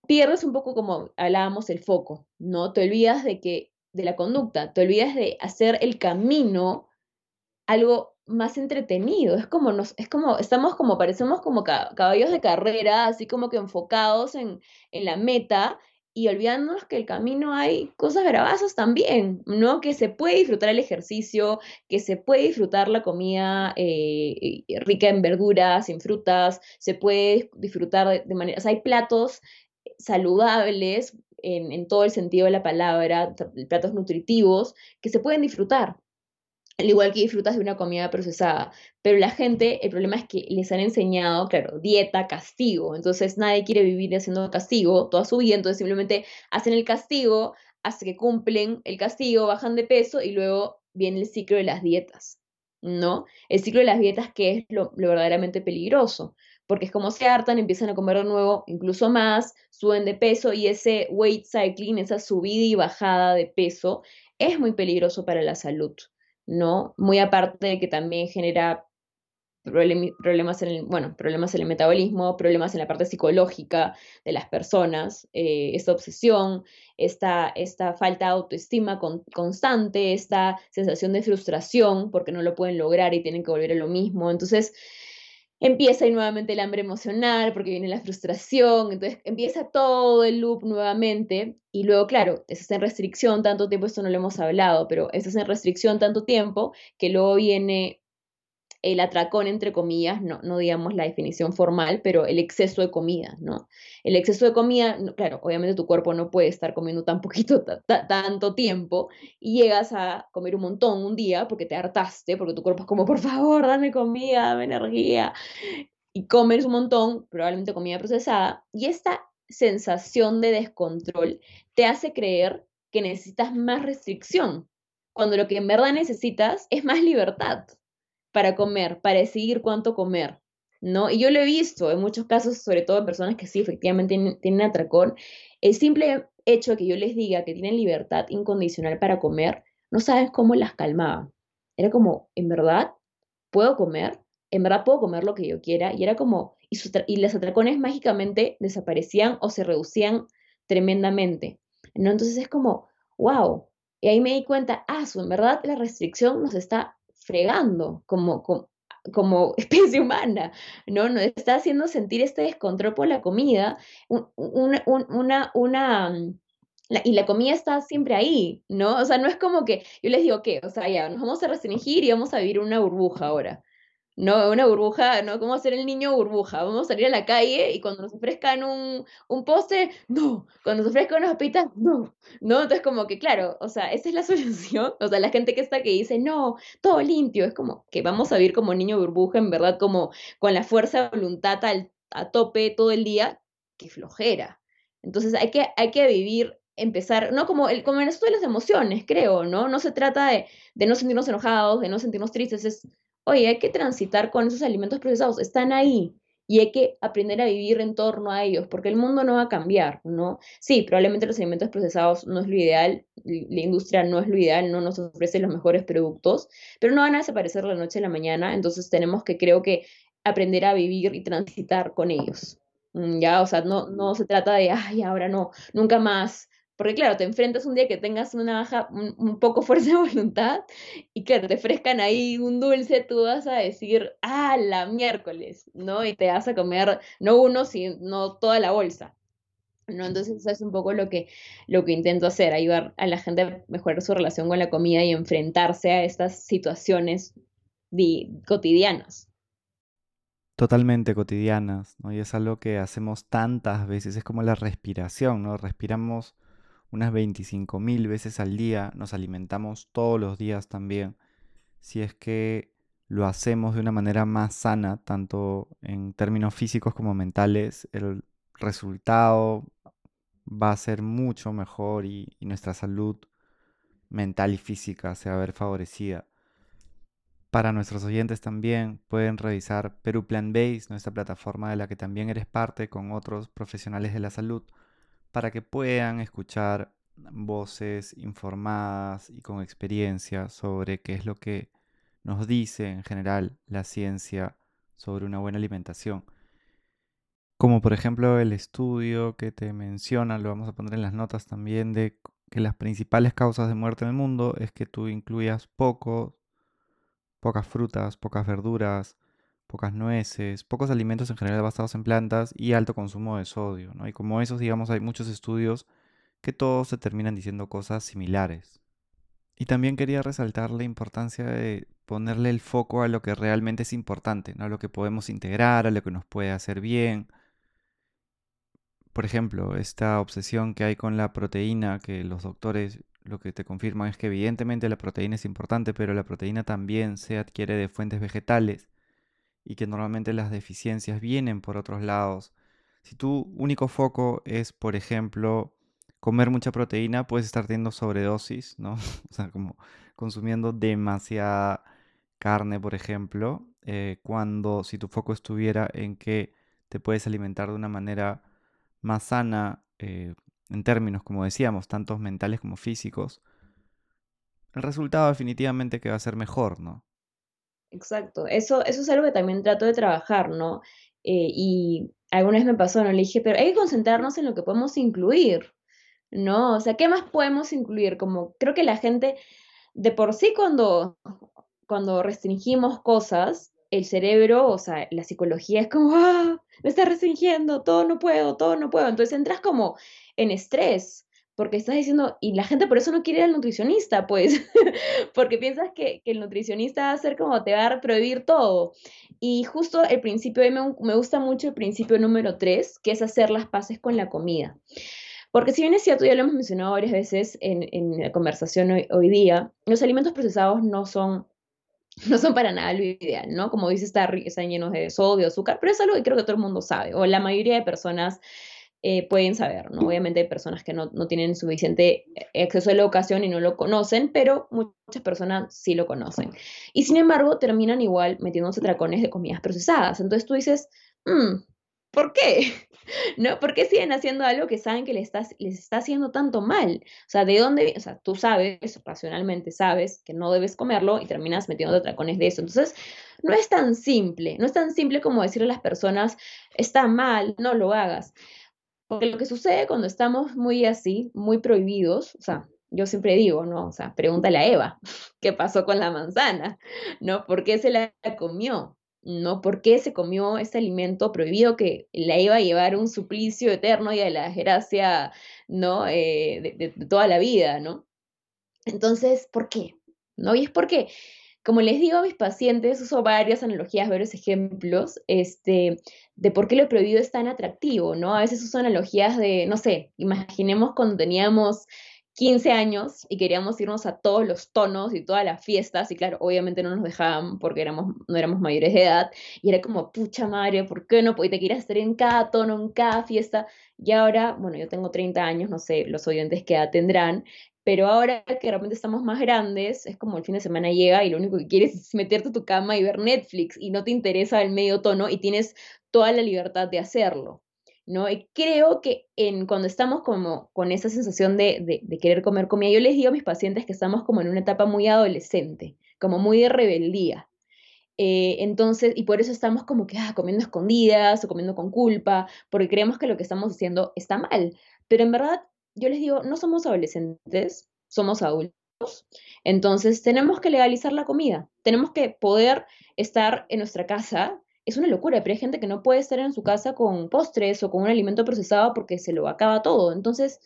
pierdes un poco como hablábamos el foco, ¿no? Te olvidas de que de la conducta, te olvidas de hacer el camino algo más entretenido. Es como nos, es como, estamos como, parecemos como caballos de carrera, así como que enfocados en, en la meta y olvidándonos que el camino hay cosas bravasas también, ¿no? Que se puede disfrutar el ejercicio, que se puede disfrutar la comida eh, rica en verduras, en frutas, se puede disfrutar de, manera, o sea, hay platos saludables en, en todo el sentido de la palabra, platos nutritivos que se pueden disfrutar, al igual que disfrutas de una comida procesada. Pero la gente, el problema es que les han enseñado, claro, dieta, castigo. Entonces nadie quiere vivir haciendo castigo toda su vida, entonces simplemente hacen el castigo hasta que cumplen el castigo, bajan de peso y luego viene el ciclo de las dietas, ¿no? El ciclo de las dietas que es lo, lo verdaderamente peligroso, porque es como se hartan, empiezan a comer de nuevo, incluso más, suben de peso y ese weight cycling, esa subida y bajada de peso, es muy peligroso para la salud. ¿No? Muy aparte de que también genera problemas en el, bueno, problemas en el metabolismo, problemas en la parte psicológica de las personas, eh, esta obsesión, esta, esta falta de autoestima constante, esta sensación de frustración porque no lo pueden lograr y tienen que volver a lo mismo. Entonces, empieza ahí nuevamente el hambre emocional porque viene la frustración, entonces empieza todo el loop nuevamente y luego, claro, estás en restricción tanto tiempo, esto no lo hemos hablado, pero estás en restricción tanto tiempo que luego viene el atracón, entre comillas, no, no digamos la definición formal, pero el exceso de comida, ¿no? El exceso de comida, claro, obviamente tu cuerpo no puede estar comiendo tan poquito, tanto tiempo, y llegas a comer un montón un día porque te hartaste, porque tu cuerpo es como, por favor, dame comida, dame energía, y comes un montón, probablemente comida procesada, y esta sensación de descontrol te hace creer que necesitas más restricción, cuando lo que en verdad necesitas es más libertad para comer, para decidir cuánto comer, ¿no? Y yo lo he visto en muchos casos, sobre todo en personas que sí, efectivamente tienen, atracón, el simple hecho de que yo les diga que tienen libertad incondicional para comer, no sabes cómo las calmaba. Era como, ¿en verdad puedo comer? ¿En verdad puedo comer lo que yo quiera? Y era como, y, los atracones mágicamente desaparecían o se reducían tremendamente. ¿no? Entonces es como, wow. Y ahí me di cuenta, ah, en verdad la restricción nos está fregando como, como, especie humana, ¿no? Nos está haciendo sentir este descontrol por la comida, una, una, mm, y la comida está siempre ahí, ¿no? O sea, no es como que yo les digo, ¿qué? O sea, ya, nos vamos a restringir y vamos a vivir una burbuja ahora. No, una burbuja, ¿no? ¿Cómo hacer el niño burbuja? Vamos a salir a la calle y cuando nos ofrezcan un, un postre, no. Cuando nos ofrezcan unas papitas, no. ¿No? Entonces, como que, claro, o sea, esa es la solución. O sea, la gente que está que dice, no, todo limpio, es como que vamos a vivir como niño burbuja, en verdad, como con la fuerza de voluntad al, a tope todo el día, qué flojera. Entonces, hay que, hay que vivir empezar, no como, el, como en esto de las emociones, creo, ¿no? No se trata de, de no sentirnos enojados, de no sentirnos tristes, es oye, hay que transitar con esos alimentos procesados, están ahí y hay que aprender a vivir en torno a ellos, porque el mundo no va a cambiar, ¿no? Sí, probablemente los alimentos procesados no es lo ideal, la industria no es lo ideal, no nos ofrece los mejores productos, pero no van a desaparecer de la noche a la mañana, entonces tenemos que, creo que, aprender a vivir y transitar con ellos. Mm, ya, o sea, no, no se trata de, ay, ahora no, nunca más, porque claro, te enfrentas un día que tengas una baja, un, poco fuerza de voluntad y claro, te ofrezcan ahí un dulce, tú vas a decir, ah, la miércoles, ¿no? Y te vas a comer no uno, sino toda la bolsa. ¿no? Entonces eso es un poco lo que, lo que intento hacer, ayudar a la gente a mejorar su relación con la comida y enfrentarse a estas situaciones cotidianas. Totalmente cotidianas, ¿no? Y es algo que hacemos tantas veces, es como la respiración, ¿no? Respiramos unas 25.000 veces al día, nos alimentamos todos los días también, si es que lo hacemos de una manera más sana, tanto en términos físicos como mentales, el resultado va a ser mucho mejor y, nuestra salud mental y física se va a ver favorecida. Para nuestros oyentes también pueden revisar Perú Plan Base, nuestra plataforma de la que también eres parte con otros profesionales de la salud para que puedan escuchar voces informadas y con experiencia sobre qué es lo que nos dice en general la ciencia sobre una buena alimentación. Como por ejemplo el estudio que te menciona, lo vamos a poner en las notas también, de que las principales causas de muerte en el mundo es que tú incluyas poco, pocas frutas, pocas verduras, pocas nueces, pocos alimentos en general basados en plantas y alto consumo de sodio. ¿no? Y como esos, digamos, hay muchos estudios que todos se terminan diciendo cosas similares. Y también quería resaltar la importancia de ponerle el foco a lo que realmente es importante, ¿no? a lo que podemos integrar, a lo que nos puede hacer bien. Por ejemplo, esta obsesión que hay con la proteína, que los doctores lo que te confirman es que evidentemente la proteína es importante, pero la proteína también se adquiere de fuentes vegetales y que normalmente las deficiencias vienen por otros lados. Si tu único foco es, por ejemplo, comer mucha proteína, puedes estar teniendo sobredosis, ¿no? o sea, como consumiendo demasiada carne, por ejemplo, eh, cuando si tu foco estuviera en que te puedes alimentar de una manera más sana, eh, en términos, como decíamos, tanto mentales como físicos, el resultado definitivamente que va a ser mejor, ¿no? Exacto, eso, eso es algo que también trato de trabajar, ¿no? Eh, y alguna vez me pasó, ¿no? Le dije, pero hay que concentrarnos en lo que podemos incluir, ¿no? O sea, ¿qué más podemos incluir? Como creo que la gente, de por sí cuando, cuando restringimos cosas, el cerebro, o sea, la psicología es como, ah, me está restringiendo, todo no puedo, todo no puedo. Entonces entras como en estrés, porque estás diciendo, y la gente por eso no quiere ir al nutricionista, pues, porque piensas que, el nutricionista va a ser como te va a prohibir todo. Y justo el principio, me, me gusta mucho el principio número tres, que es hacer las paces con la comida. Porque si bien es cierto, ya lo hemos mencionado varias veces en, en la conversación hoy, hoy, día, los alimentos procesados no son, no son para nada lo ideal, ¿no? Como dice, están llenos de sodio, azúcar, pero es algo que creo que todo el mundo sabe, o la mayoría de personas eh, pueden saber, ¿no? Obviamente hay personas que no, no, tienen suficiente acceso a la educación y no lo conocen, pero muchas personas sí lo conocen. Y sin embargo, terminan igual metiéndose tracones de comidas procesadas. Entonces tú dices, mm, ¿por qué? ¿No? ¿Por qué siguen haciendo algo que saben que les está, les está haciendo tanto mal? O sea, ¿de dónde? O sea, tú sabes, racionalmente sabes que no debes comerlo y terminas metiendo tracones de eso. Entonces, no es tan simple, no es tan simple como decirle a las personas, está mal, no lo hagas. Porque lo que sucede cuando estamos muy así, muy prohibidos, o sea, yo siempre digo, ¿no? O sea, pregúntale a Eva, ¿qué pasó con la manzana? ¿No? ¿Por qué se la comió? ¿No? ¿Por qué se comió ese alimento prohibido que la iba a llevar un suplicio eterno y a la desgracia, ¿no? Eh, de, de, toda la vida, ¿no? Entonces, ¿por qué? ¿No? Y es porque, como les digo a mis pacientes, uso varias analogías, varios ejemplos, este, de por qué lo prohibido es tan atractivo, ¿no? A veces uso analogías de, no sé, imaginemos cuando teníamos 15 años y queríamos irnos a todos los tonos y todas las fiestas, y claro, obviamente no nos dejaban porque éramos, no éramos mayores de edad, y era como, pucha madre, ¿por qué no? Porque te quieras estar en cada tono, en cada fiesta, y ahora, bueno, yo tengo 30 años, no sé los oyentes que edad tendrán, pero ahora que realmente estamos más grandes, es como el fin de semana llega y lo único que quieres es meterte a tu cama y ver Netflix y no te interesa el medio tono y tienes toda la libertad de hacerlo. ¿no? Creo que en, cuando estamos como con esa sensación de, de, querer comer comida, yo les digo a mis pacientes que estamos como en una etapa muy adolescente, como muy de rebeldía. Eh, entonces, y por eso estamos como que ah, comiendo escondidas o comiendo con culpa, porque creemos que lo que estamos haciendo está mal. Pero en verdad, yo les digo, no somos adolescentes, somos adultos. Entonces, tenemos que legalizar la comida. Tenemos que poder estar en nuestra casa es una locura, pero hay gente que no puede estar en su casa con postres o con un alimento procesado porque se lo acaba todo. Entonces,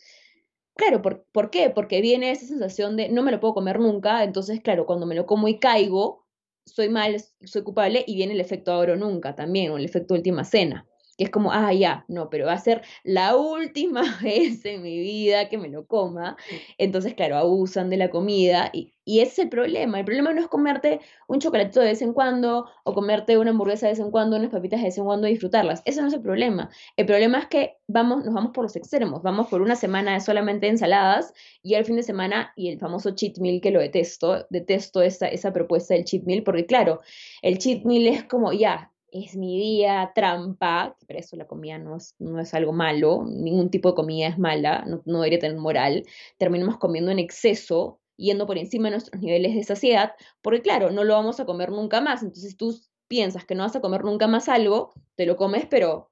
claro, ¿por, ¿por qué? Porque viene esa sensación de no me lo puedo comer nunca, entonces, claro, cuando me lo como y caigo, soy mal, soy culpable y viene el efecto ahora nunca también, o el efecto última cena que es como, ah, ya, no, pero va a ser la última vez en mi vida que me lo coma. Entonces, claro, abusan de la comida y, y ese es el problema. El problema no es comerte un chocolatito de vez en cuando o comerte una hamburguesa de vez en cuando, unas papitas de vez en cuando y disfrutarlas. Eso no es el problema. El problema es que vamos, nos vamos por los extremos. Vamos por una semana de solamente ensaladas y al fin de semana y el famoso cheat meal que lo detesto. Detesto esa, esa propuesta del cheat meal porque, claro, el cheat meal es como, ya, es mi día, trampa, pero eso la comida no es, no es algo malo, ningún tipo de comida es mala, no, no debería tener moral, terminamos comiendo en exceso, yendo por encima de nuestros niveles de saciedad, porque claro, no lo vamos a comer nunca más, entonces tú piensas que no vas a comer nunca más algo, te lo comes, pero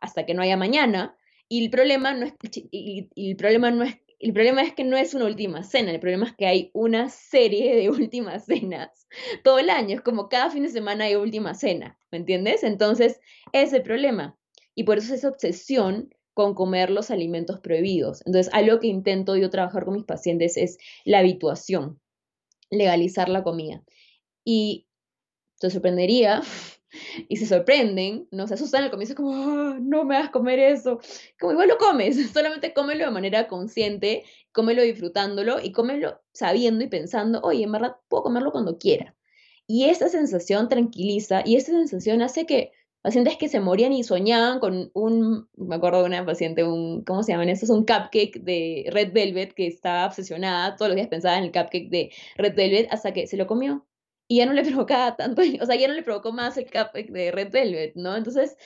hasta que no haya mañana, y el problema no es, y el problema no es el problema es que no es una última cena, el problema es que hay una serie de últimas cenas todo el año, es como cada fin de semana hay última cena, ¿me entiendes? Entonces, ese es el problema. Y por eso esa obsesión con comer los alimentos prohibidos. Entonces, algo que intento yo trabajar con mis pacientes es la habituación, legalizar la comida. Y te sorprendería y se sorprenden, ¿no? Se asustan al comienzo como, ah, no me vas a comer eso. Como igual lo comes, solamente cómelo de manera consciente, cómelo disfrutándolo y cómelo sabiendo y pensando, oye, en verdad puedo comerlo cuando quiera. Y esa sensación tranquiliza y esa sensación hace que pacientes que se morían y soñaban con un, me acuerdo de una paciente, un, ¿cómo se llaman es Un cupcake de Red Velvet que estaba obsesionada, todos los días pensaba en el cupcake de Red Velvet hasta que se lo comió y ya no le provocaba tanto, o sea, ya no le provocó más el cupcake de Red Velvet, ¿no? Entonces,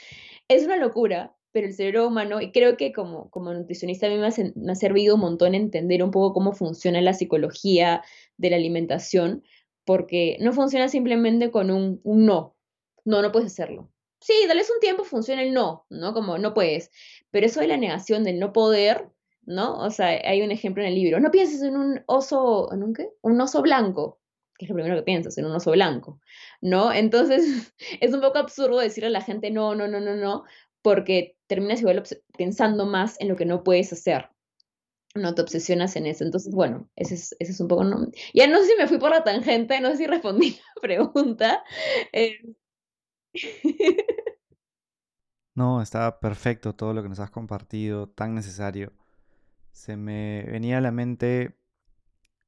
es una locura, pero el cerebro humano, y creo que como, como nutricionista a mí me ha, servido un montón entender un poco cómo funciona la psicología de la alimentación, porque no funciona simplemente con un, no, no, no puedes hacerlo. Sí, dale un tiempo, funciona el no, ¿no? Como no puedes, pero eso de la negación del no poder, ¿no? O sea, hay un ejemplo en el libro, no pienses en un oso, ¿en un qué? Un oso blanco, que es lo primero que piensas, en un oso blanco, ¿no? Entonces es un poco absurdo decirle a la gente no, no, no, no, no, porque terminas igual pensando más en lo que no puedes hacer. no te obsesionas en eso. Entonces, bueno, ese es, ese es un poco... No, ya no sé si me fui por la tangente, no sé si respondí la pregunta. Eh, no, estaba perfecto todo lo que nos has compartido, tan necesario. Se me venía a la mente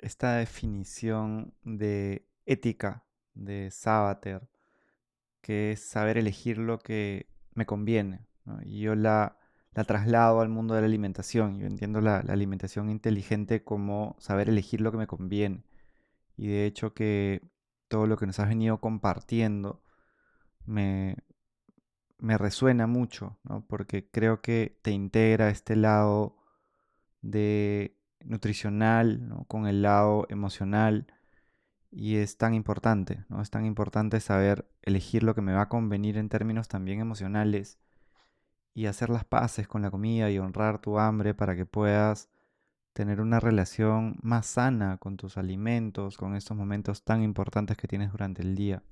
esta definición de ética de Sabater, que es saber elegir lo que me conviene. Y yo la, la, traslado al mundo de la alimentación. Yo entiendo la, la, alimentación inteligente como saber elegir lo que me conviene. Y de hecho que todo lo que nos has venido compartiendo me, me resuena mucho, ¿no? porque creo que te integra este lado de nutricional ¿no? con el lado emocional y es tan importante, ¿no? Es tan importante saber elegir lo que me va a convenir en términos también emocionales y hacer las paces con la comida y honrar tu hambre para que puedas tener una relación más sana con tus alimentos, con estos momentos tan importantes que tienes durante el día.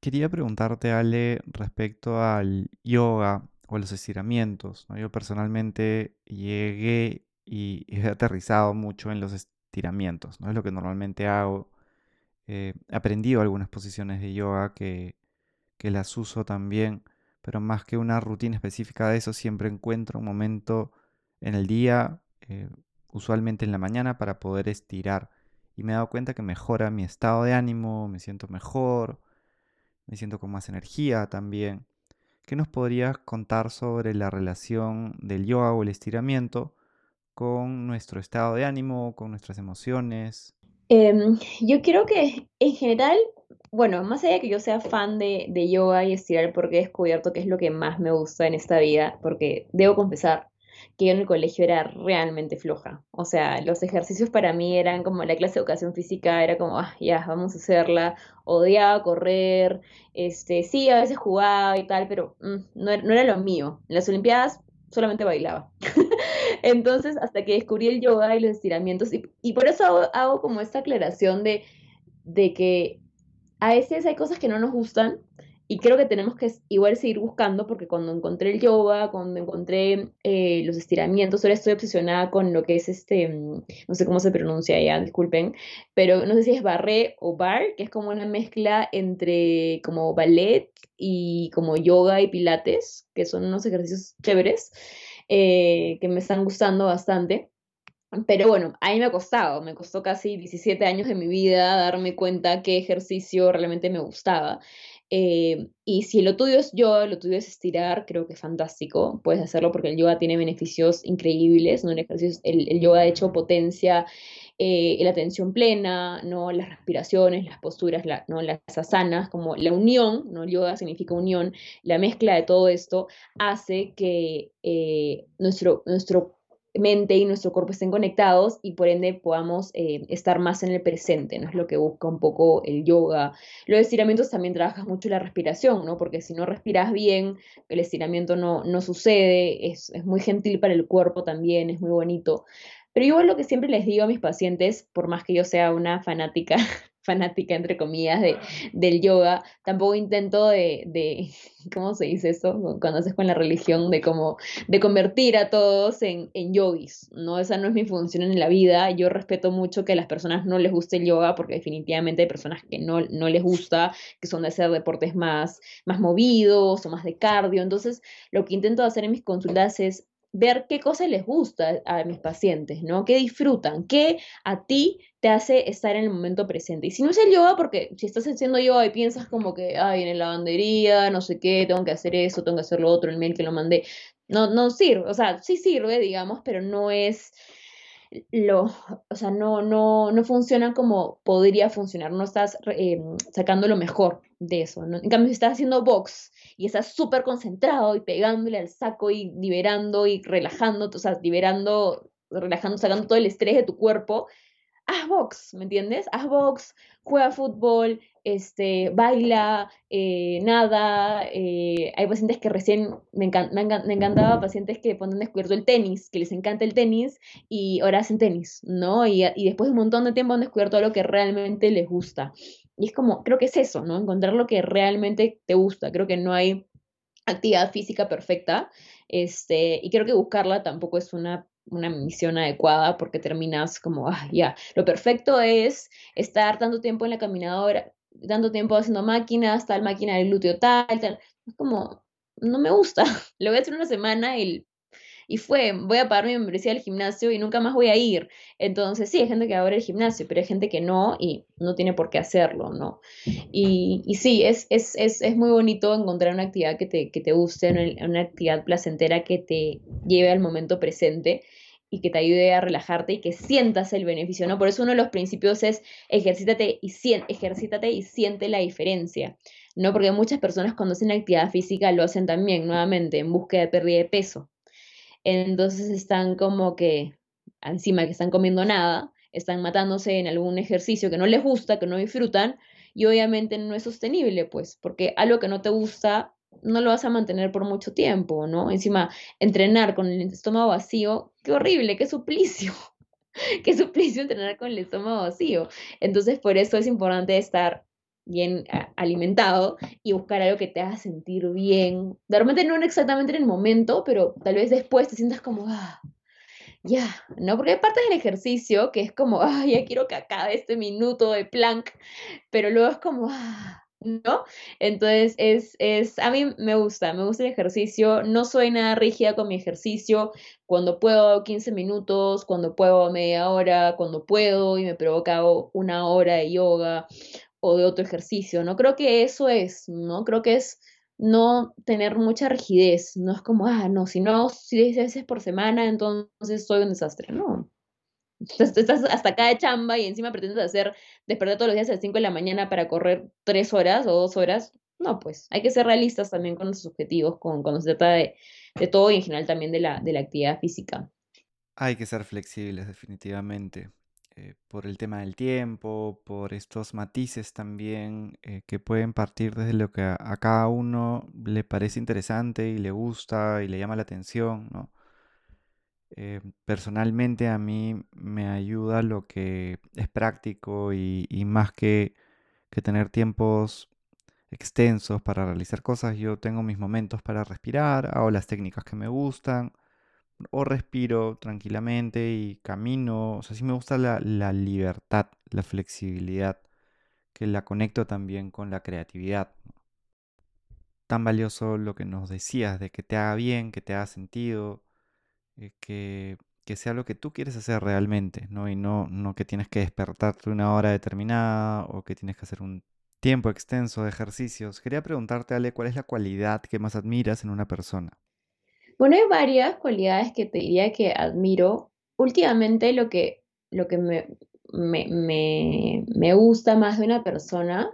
Quería preguntarte, Ale, respecto al yoga o los estiramientos. Yo personalmente llegué y he aterrizado mucho en los estiramientos, ¿no? Es lo que normalmente hago. Eh, he aprendido algunas posiciones de yoga que, que las uso también, pero más que una rutina específica de eso, siempre encuentro un momento en el día, eh, usualmente en la mañana, para poder estirar. Y me he dado cuenta que mejora mi estado de ánimo, me siento mejor, me siento con más energía también. ¿Qué nos podrías contar sobre la relación del yoga o el estiramiento con nuestro estado de ánimo, con nuestras emociones? Em, yo creo que en general, bueno, más allá de que yo sea fan de, de yoga y estirar, porque he descubierto que es lo que más me gusta en esta vida, porque debo confesar que yo en el colegio era realmente floja. O sea, los ejercicios para mí eran como la clase de educación física, era como, ah, ya, vamos a hacerla. Odiaba correr, este, sí, a veces jugaba y tal, pero mm, no, no, era lo mío. En las Olimpiadas solamente bailaba. Entonces, hasta que descubrí el yoga y los estiramientos, y, por eso hago, como esta aclaración de, de que a veces hay cosas que no nos gustan y creo que tenemos que igual seguir buscando porque cuando encontré el yoga, cuando encontré eh, los estiramientos, ahora estoy obsesionada con lo que es este, mm, no sé cómo se pronuncia ya, disculpen, pero no sé si es barré o bar, que es como una mezcla entre como ballet y como yoga y pilates, que son unos ejercicios chéveres eh, que me están gustando bastante. Pero bueno, a me ha costado, me costó casi 17 años de mi vida darme cuenta qué ejercicio realmente me gustaba. Eh, y si lo tuyo es yoga, lo tuyo es estirar, creo que es fantástico. Puedes hacerlo porque el yoga tiene beneficios increíbles, ¿no? El, ejercicio, el, yoga de hecho potencia eh, la atención plena, ¿no? Las respiraciones, las posturas, ¿no? Las asanas, como la unión, ¿no? El yoga significa unión, la mezcla de todo esto hace que eh, nuestro, nuestro mente y nuestro cuerpo estén conectados y por ende podamos eh, estar más en el presente, ¿no? Es lo que busca un poco el yoga. Los estiramientos también trabajas mucho la respiración, ¿no? Porque si no respiras bien, el estiramiento no, no sucede, es, es muy gentil para el cuerpo también, es muy bonito. Pero yo lo que siempre les digo a mis pacientes, por más que yo sea una fanática fanática, entre comillas, de, del yoga. Tampoco intento de, de, ¿cómo se dice eso? Cuando haces con la religión, de como, de convertir a todos en, en yogis, ¿no? Esa no es mi función en la vida. Yo respeto mucho que a las personas no les guste el yoga, porque definitivamente hay personas que no, no les gusta, que son de hacer deportes más, más movidos o más de cardio. Entonces, lo que intento hacer en mis consultas es ver qué cosas les gusta a mis pacientes, ¿no? ¿Qué disfrutan? ¿Qué a ti te hace estar en el momento presente? Y si no es el yoga, porque si estás haciendo yoga y piensas como que, ay, en la lavandería, no sé qué, tengo que hacer eso, tengo que hacer lo otro, el mail que lo mandé, no, no sirve, o sea, sí sirve, digamos, pero no es lo, o sea, no, no, no funciona como podría funcionar, no estás eh, sacando lo mejor de eso. En cambio, si estás haciendo box y estás súper concentrado y pegándole al saco y liberando y relajando, o sea, liberando, relajando, sacando todo el estrés de tu cuerpo, haz box, ¿me entiendes? Haz box, juega fútbol, este, baila, eh, nada. Eh, hay pacientes que recién, me, encantaba pacientes que ponen descubierto el tenis, que les encanta el tenis y ahora hacen tenis, ¿no? Y, y después de un montón de tiempo han descubierto lo que realmente les gusta. Y es como, creo que es eso, ¿no? Encontrar lo que realmente te gusta. Creo que no hay actividad física perfecta, este, y creo que buscarla tampoco es una una misión adecuada porque terminas como, ah, ya, lo perfecto es estar tanto tiempo en la caminadora, tanto tiempo haciendo máquinas, tal máquina del glúteo tal, tal. Es como, no me gusta. Lo voy a hacer una semana y y fue, voy a pagar mi membresía del gimnasio y nunca más voy a ir. Entonces, sí, hay gente que va a ver el gimnasio, pero hay gente que no y no tiene por qué hacerlo, ¿no? Y, y sí, es, es, es, es, muy bonito encontrar una actividad que te, que te guste, una, una actividad placentera que te lleve al momento presente y que te ayude a relajarte y que sientas el beneficio, ¿no? Por eso uno de los principios es ejercítate y, ejercítate y siente la diferencia, ¿no? Porque muchas personas cuando hacen actividad física lo hacen también, nuevamente, en búsqueda de pérdida de peso, entonces están como que encima que están comiendo nada, están matándose en algún ejercicio que no les gusta, que no disfrutan, y obviamente no es sostenible, pues, porque algo que no te gusta no lo vas a mantener por mucho tiempo, ¿no? Encima, entrenar con el estómago vacío, qué horrible, qué suplicio, qué suplicio entrenar con el estómago vacío. Entonces, por eso es importante estar bien alimentado y buscar algo que te haga sentir bien. De repente no exactamente en el momento, pero tal vez después te sientas como, ah, ya, ¿no? Porque hay partes del ejercicio que es como, ah, ya quiero que acabe este minuto de plank, pero luego es como, ah, ¿no? Entonces, es, es, a mí me gusta, me gusta el ejercicio, no soy nada rígida con mi ejercicio, cuando puedo 15 minutos, cuando puedo media hora, cuando puedo y me provoca una hora de yoga o de otro ejercicio, ¿no? Creo que eso es, ¿no? Creo que es no tener mucha rigidez, no es como, ah, no, si no, si 10 veces por semana, entonces soy un desastre, no. Estás hasta acá de chamba y encima pretendes hacer, despertar todos los días a las 5 de la mañana para correr 3 horas o 2 horas. No, pues hay que ser realistas también con los objetivos, con, cuando se trata de, de todo y en general también de la, de la actividad física. Hay que ser flexibles, definitivamente. Eh, por el tema del tiempo, por estos matices también eh, que pueden partir desde lo que a, cada uno le parece interesante y le gusta y le llama la atención, ¿no? Eh, personalmente a mí me ayuda lo que es práctico y, y más que, que tener tiempos extensos para realizar cosas, yo tengo mis momentos para respirar, hago las técnicas que me gustan o respiro tranquilamente y camino. O sea, sí me gusta la, libertad, la flexibilidad, que la conecto también con la creatividad. Tan valioso lo que nos decías, de que te haga bien, que te haga sentido, eh, que, que, sea lo que tú quieres hacer realmente, ¿no? Y no, no que tienes que despertarte una hora determinada o que tienes que hacer un tiempo extenso de ejercicios. Quería preguntarte, Ale, ¿cuál es la cualidad que más admiras en una persona? Bueno, hay varias cualidades que te diría que admiro. Últimamente lo que, lo que me, me, gusta más de una persona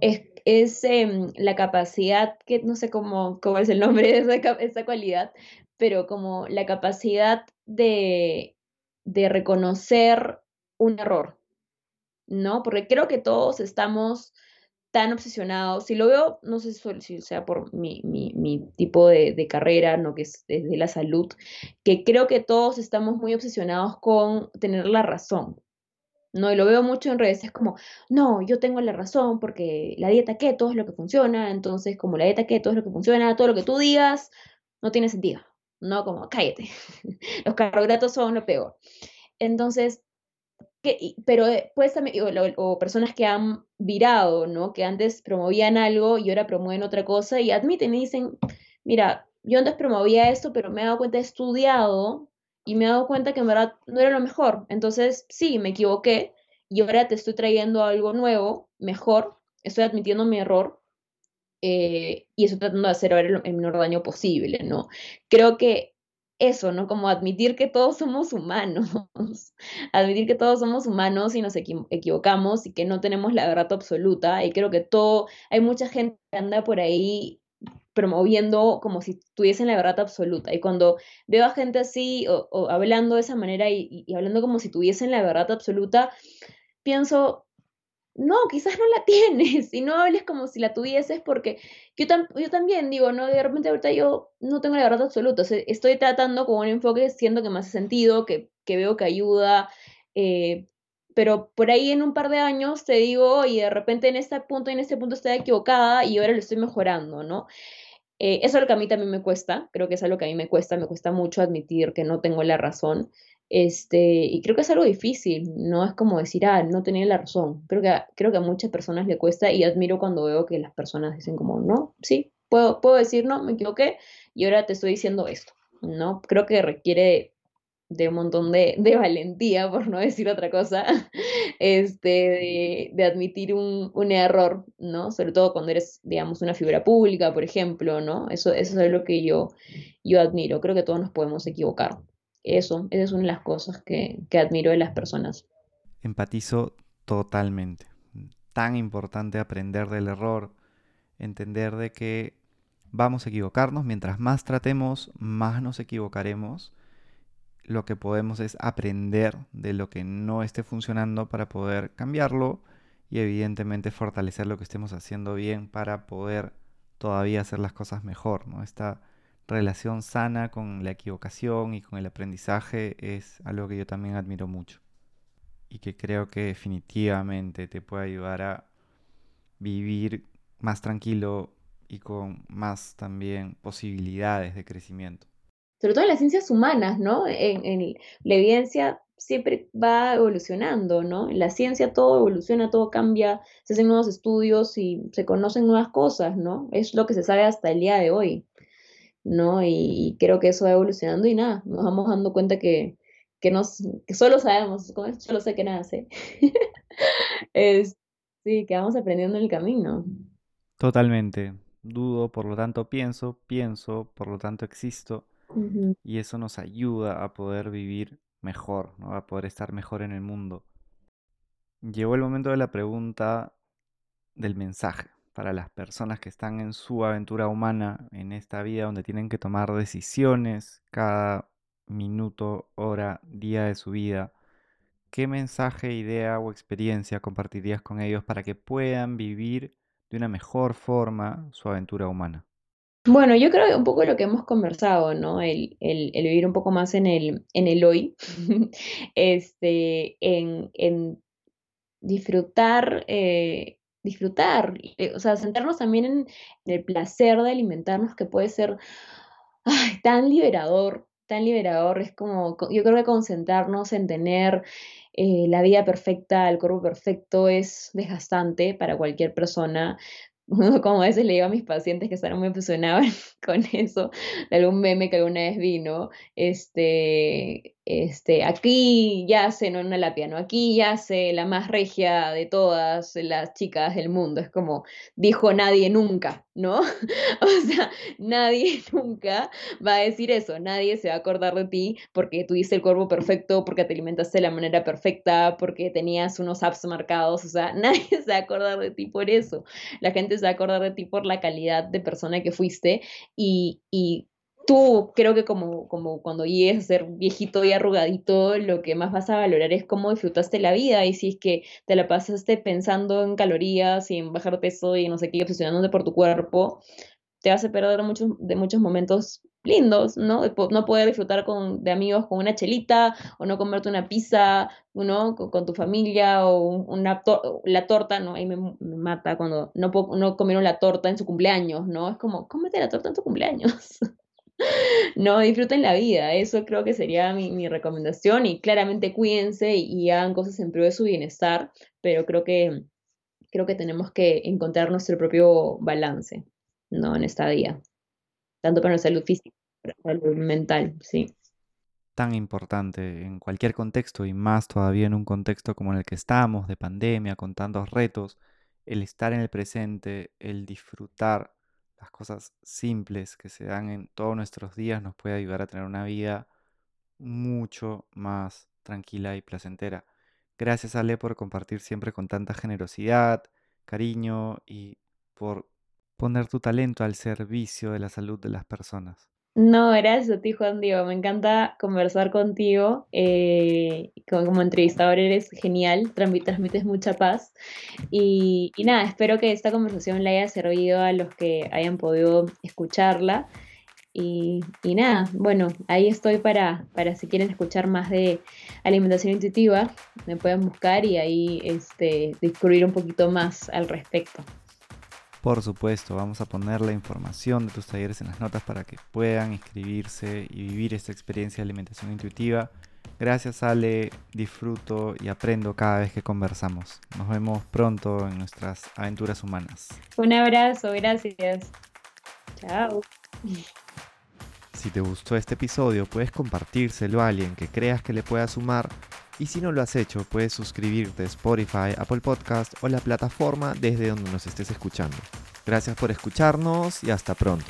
es, es em, la capacidad, que no sé cómo, cómo es el nombre de esa, esa cualidad, pero como la capacidad de, de reconocer un error, ¿no? Porque creo que todos estamos tan obsesionado, si lo veo, no sé si sea por mi, mi, tipo de, carrera, no que es de la salud, que creo que todos estamos muy obsesionados con tener la razón. ¿no? Y lo veo mucho en redes, es como, no, yo tengo la razón porque la dieta keto es lo que funciona, entonces como la dieta keto es lo que funciona, todo lo que tú digas no tiene sentido, ¿no? Como, cállate, los carbohidratos son lo peor. Entonces, pero pues también, o, personas que han virado, ¿no? Que antes promovían algo y ahora promueven otra cosa y admiten y dicen, mira, yo antes promovía esto, pero me he dado cuenta, he estudiado y me he dado cuenta que en verdad no era lo mejor. Entonces, sí, me equivoqué y ahora te estoy trayendo algo nuevo, mejor, estoy admitiendo mi error eh, y estoy tratando de hacer el, menor daño posible, ¿no? Creo que eso, ¿no? Como admitir que todos somos humanos, admitir que todos somos humanos y nos equivocamos y que no tenemos la verdad absoluta. Y creo que todo, hay mucha gente que anda por ahí promoviendo como si tuviesen la verdad absoluta. Y cuando veo a gente así o, hablando de esa manera y, hablando como si tuviesen la verdad absoluta, pienso, no, quizás no la tienes, y no hables como si la tuvieses, porque yo, yo también digo, no, de repente ahorita yo no tengo la verdad absoluta, estoy tratando con un enfoque, siento que me hace sentido, que, que veo que ayuda, eh, pero por ahí en un par de años te digo, y de repente en este punto y en este punto estoy equivocada y ahora lo estoy mejorando, ¿no? Eh, eso es lo que a mí también me cuesta, creo que es algo que a mí me cuesta, me cuesta mucho admitir que no tengo la razón. Este, y creo que es algo difícil, no es como decir, ah, no tenía la razón. Creo que, creo que a muchas personas le cuesta y admiro cuando veo que las personas dicen como, no, sí, puedo, puedo decir, no, me equivoqué y ahora te estoy diciendo esto, ¿no? Creo que requiere de un montón de, de, valentía, por no decir otra cosa, este, de, admitir un, un, error, ¿no? Sobre todo cuando eres, digamos, una figura pública, por ejemplo, ¿no? Eso, eso es lo que yo, yo admiro. Creo que todos nos podemos equivocar. Eso, esa es una de las cosas que, que admiro de las personas. Empatizo totalmente. Tan importante aprender del error, entender de que vamos a equivocarnos, mientras más tratemos, más nos equivocaremos lo que podemos es aprender de lo que no esté funcionando para poder cambiarlo y evidentemente fortalecer lo que estemos haciendo bien para poder todavía hacer las cosas mejor. ¿no? Esta relación sana con la equivocación y con el aprendizaje es algo que yo también admiro mucho y que creo que definitivamente te puede ayudar a vivir más tranquilo y con más también posibilidades de crecimiento sobre todo en las ciencias humanas, ¿no? En, la evidencia siempre va evolucionando, ¿no? En la ciencia todo evoluciona, todo cambia, se hacen nuevos estudios y se conocen nuevas cosas, ¿no? Es lo que se sabe hasta el día de hoy, ¿no? Y, creo que eso va evolucionando y nada, nos vamos dando cuenta que, que, nos, solo sabemos, solo sé que nada sé. es, sí, que vamos aprendiendo en el camino. Totalmente. Dudo, por lo tanto pienso, pienso, por lo tanto existo y eso nos ayuda a poder vivir mejor, a poder estar mejor en el mundo. Llegó el momento de la pregunta del mensaje para las personas que están en su aventura humana, en esta vida donde tienen que tomar decisiones cada minuto, hora, día de su vida. ¿Qué mensaje, idea o experiencia compartirías con ellos para que puedan vivir de una mejor forma su aventura humana? Bueno, yo creo que un poco lo que hemos conversado, ¿no? El, el, el vivir un poco más en el, en el hoy, este, en, en disfrutar, eh, disfrutar, eh, o sea, sentarnos también en, el placer de alimentarnos, que puede ser tan liberador, tan liberador, es como, yo creo que concentrarnos en tener eh, la vida perfecta, el cuerpo perfecto es desgastante para cualquier persona, como a veces le digo a mis pacientes que están muy impresionados con eso, de algún meme que alguna vez vino, este, este, aquí yace, no una lapia, ¿no? Aquí yace la más regia de todas las chicas del mundo. Es como, dijo nadie nunca, ¿no? o sea, nadie nunca va a decir eso, nadie se va a acordar de ti porque tuviste el cuerpo perfecto, porque te alimentaste de la manera perfecta, porque tenías unos apps marcados, o sea, nadie se va a acordar de ti por eso. La gente se va a acordar de ti por la calidad de persona que fuiste y, y tú creo que como, como cuando llegues a ser viejito y arrugadito, lo que más vas a valorar es cómo disfrutaste la vida y si es que te la pasaste pensando en calorías y en bajar peso y no sé qué, obsesionándote por tu cuerpo, te vas a perder muchos, de muchos momentos lindos, ¿no? No poder disfrutar con, de amigos con una chelita o no comerte una pizza, ¿no? Con, tu familia o una la torta, ¿no? Ahí me, me, mata cuando no, no comieron la torta en su cumpleaños, ¿no? Es como, cómete la torta en tu cumpleaños. No, disfruten la vida, eso creo que sería mi, recomendación y claramente cuídense y, hagan cosas en pro de su bienestar, pero creo que, creo que tenemos que encontrar nuestro propio balance, ¿no? En esta vida, tanto para la salud física como para la salud mental, sí. Tan importante en cualquier contexto y más todavía en un contexto como en el que estamos, de pandemia, con tantos retos, el estar en el presente, el disfrutar las cosas simples que se dan en todos nuestros días nos puede ayudar a tener una vida mucho más tranquila y placentera. Gracias Ale por compartir siempre con tanta generosidad, cariño y por poner tu talento al servicio de la salud de las personas. No, gracias a ti, Juan Diego. Me encanta conversar contigo. Eh, como, entrevistador eres genial, transmites mucha paz. Y, nada, espero que esta conversación le haya servido a los que hayan podido escucharla. Y, nada, bueno, ahí estoy para, para si quieren escuchar más de alimentación intuitiva, me pueden buscar y ahí este, descubrir un poquito más al respecto. Por supuesto, vamos a poner la información de tus talleres en las notas para que puedan inscribirse y vivir esta experiencia de alimentación intuitiva. Gracias Ale, disfruto y aprendo cada vez que conversamos. Nos vemos pronto en nuestras aventuras humanas. Un abrazo, gracias. Chao. Si te gustó este episodio, puedes compartírselo a alguien que creas que le pueda sumar. Y si no lo has hecho, puedes suscribirte a Spotify, Apple Podcast o la plataforma desde donde nos estés escuchando. Gracias por escucharnos y hasta pronto.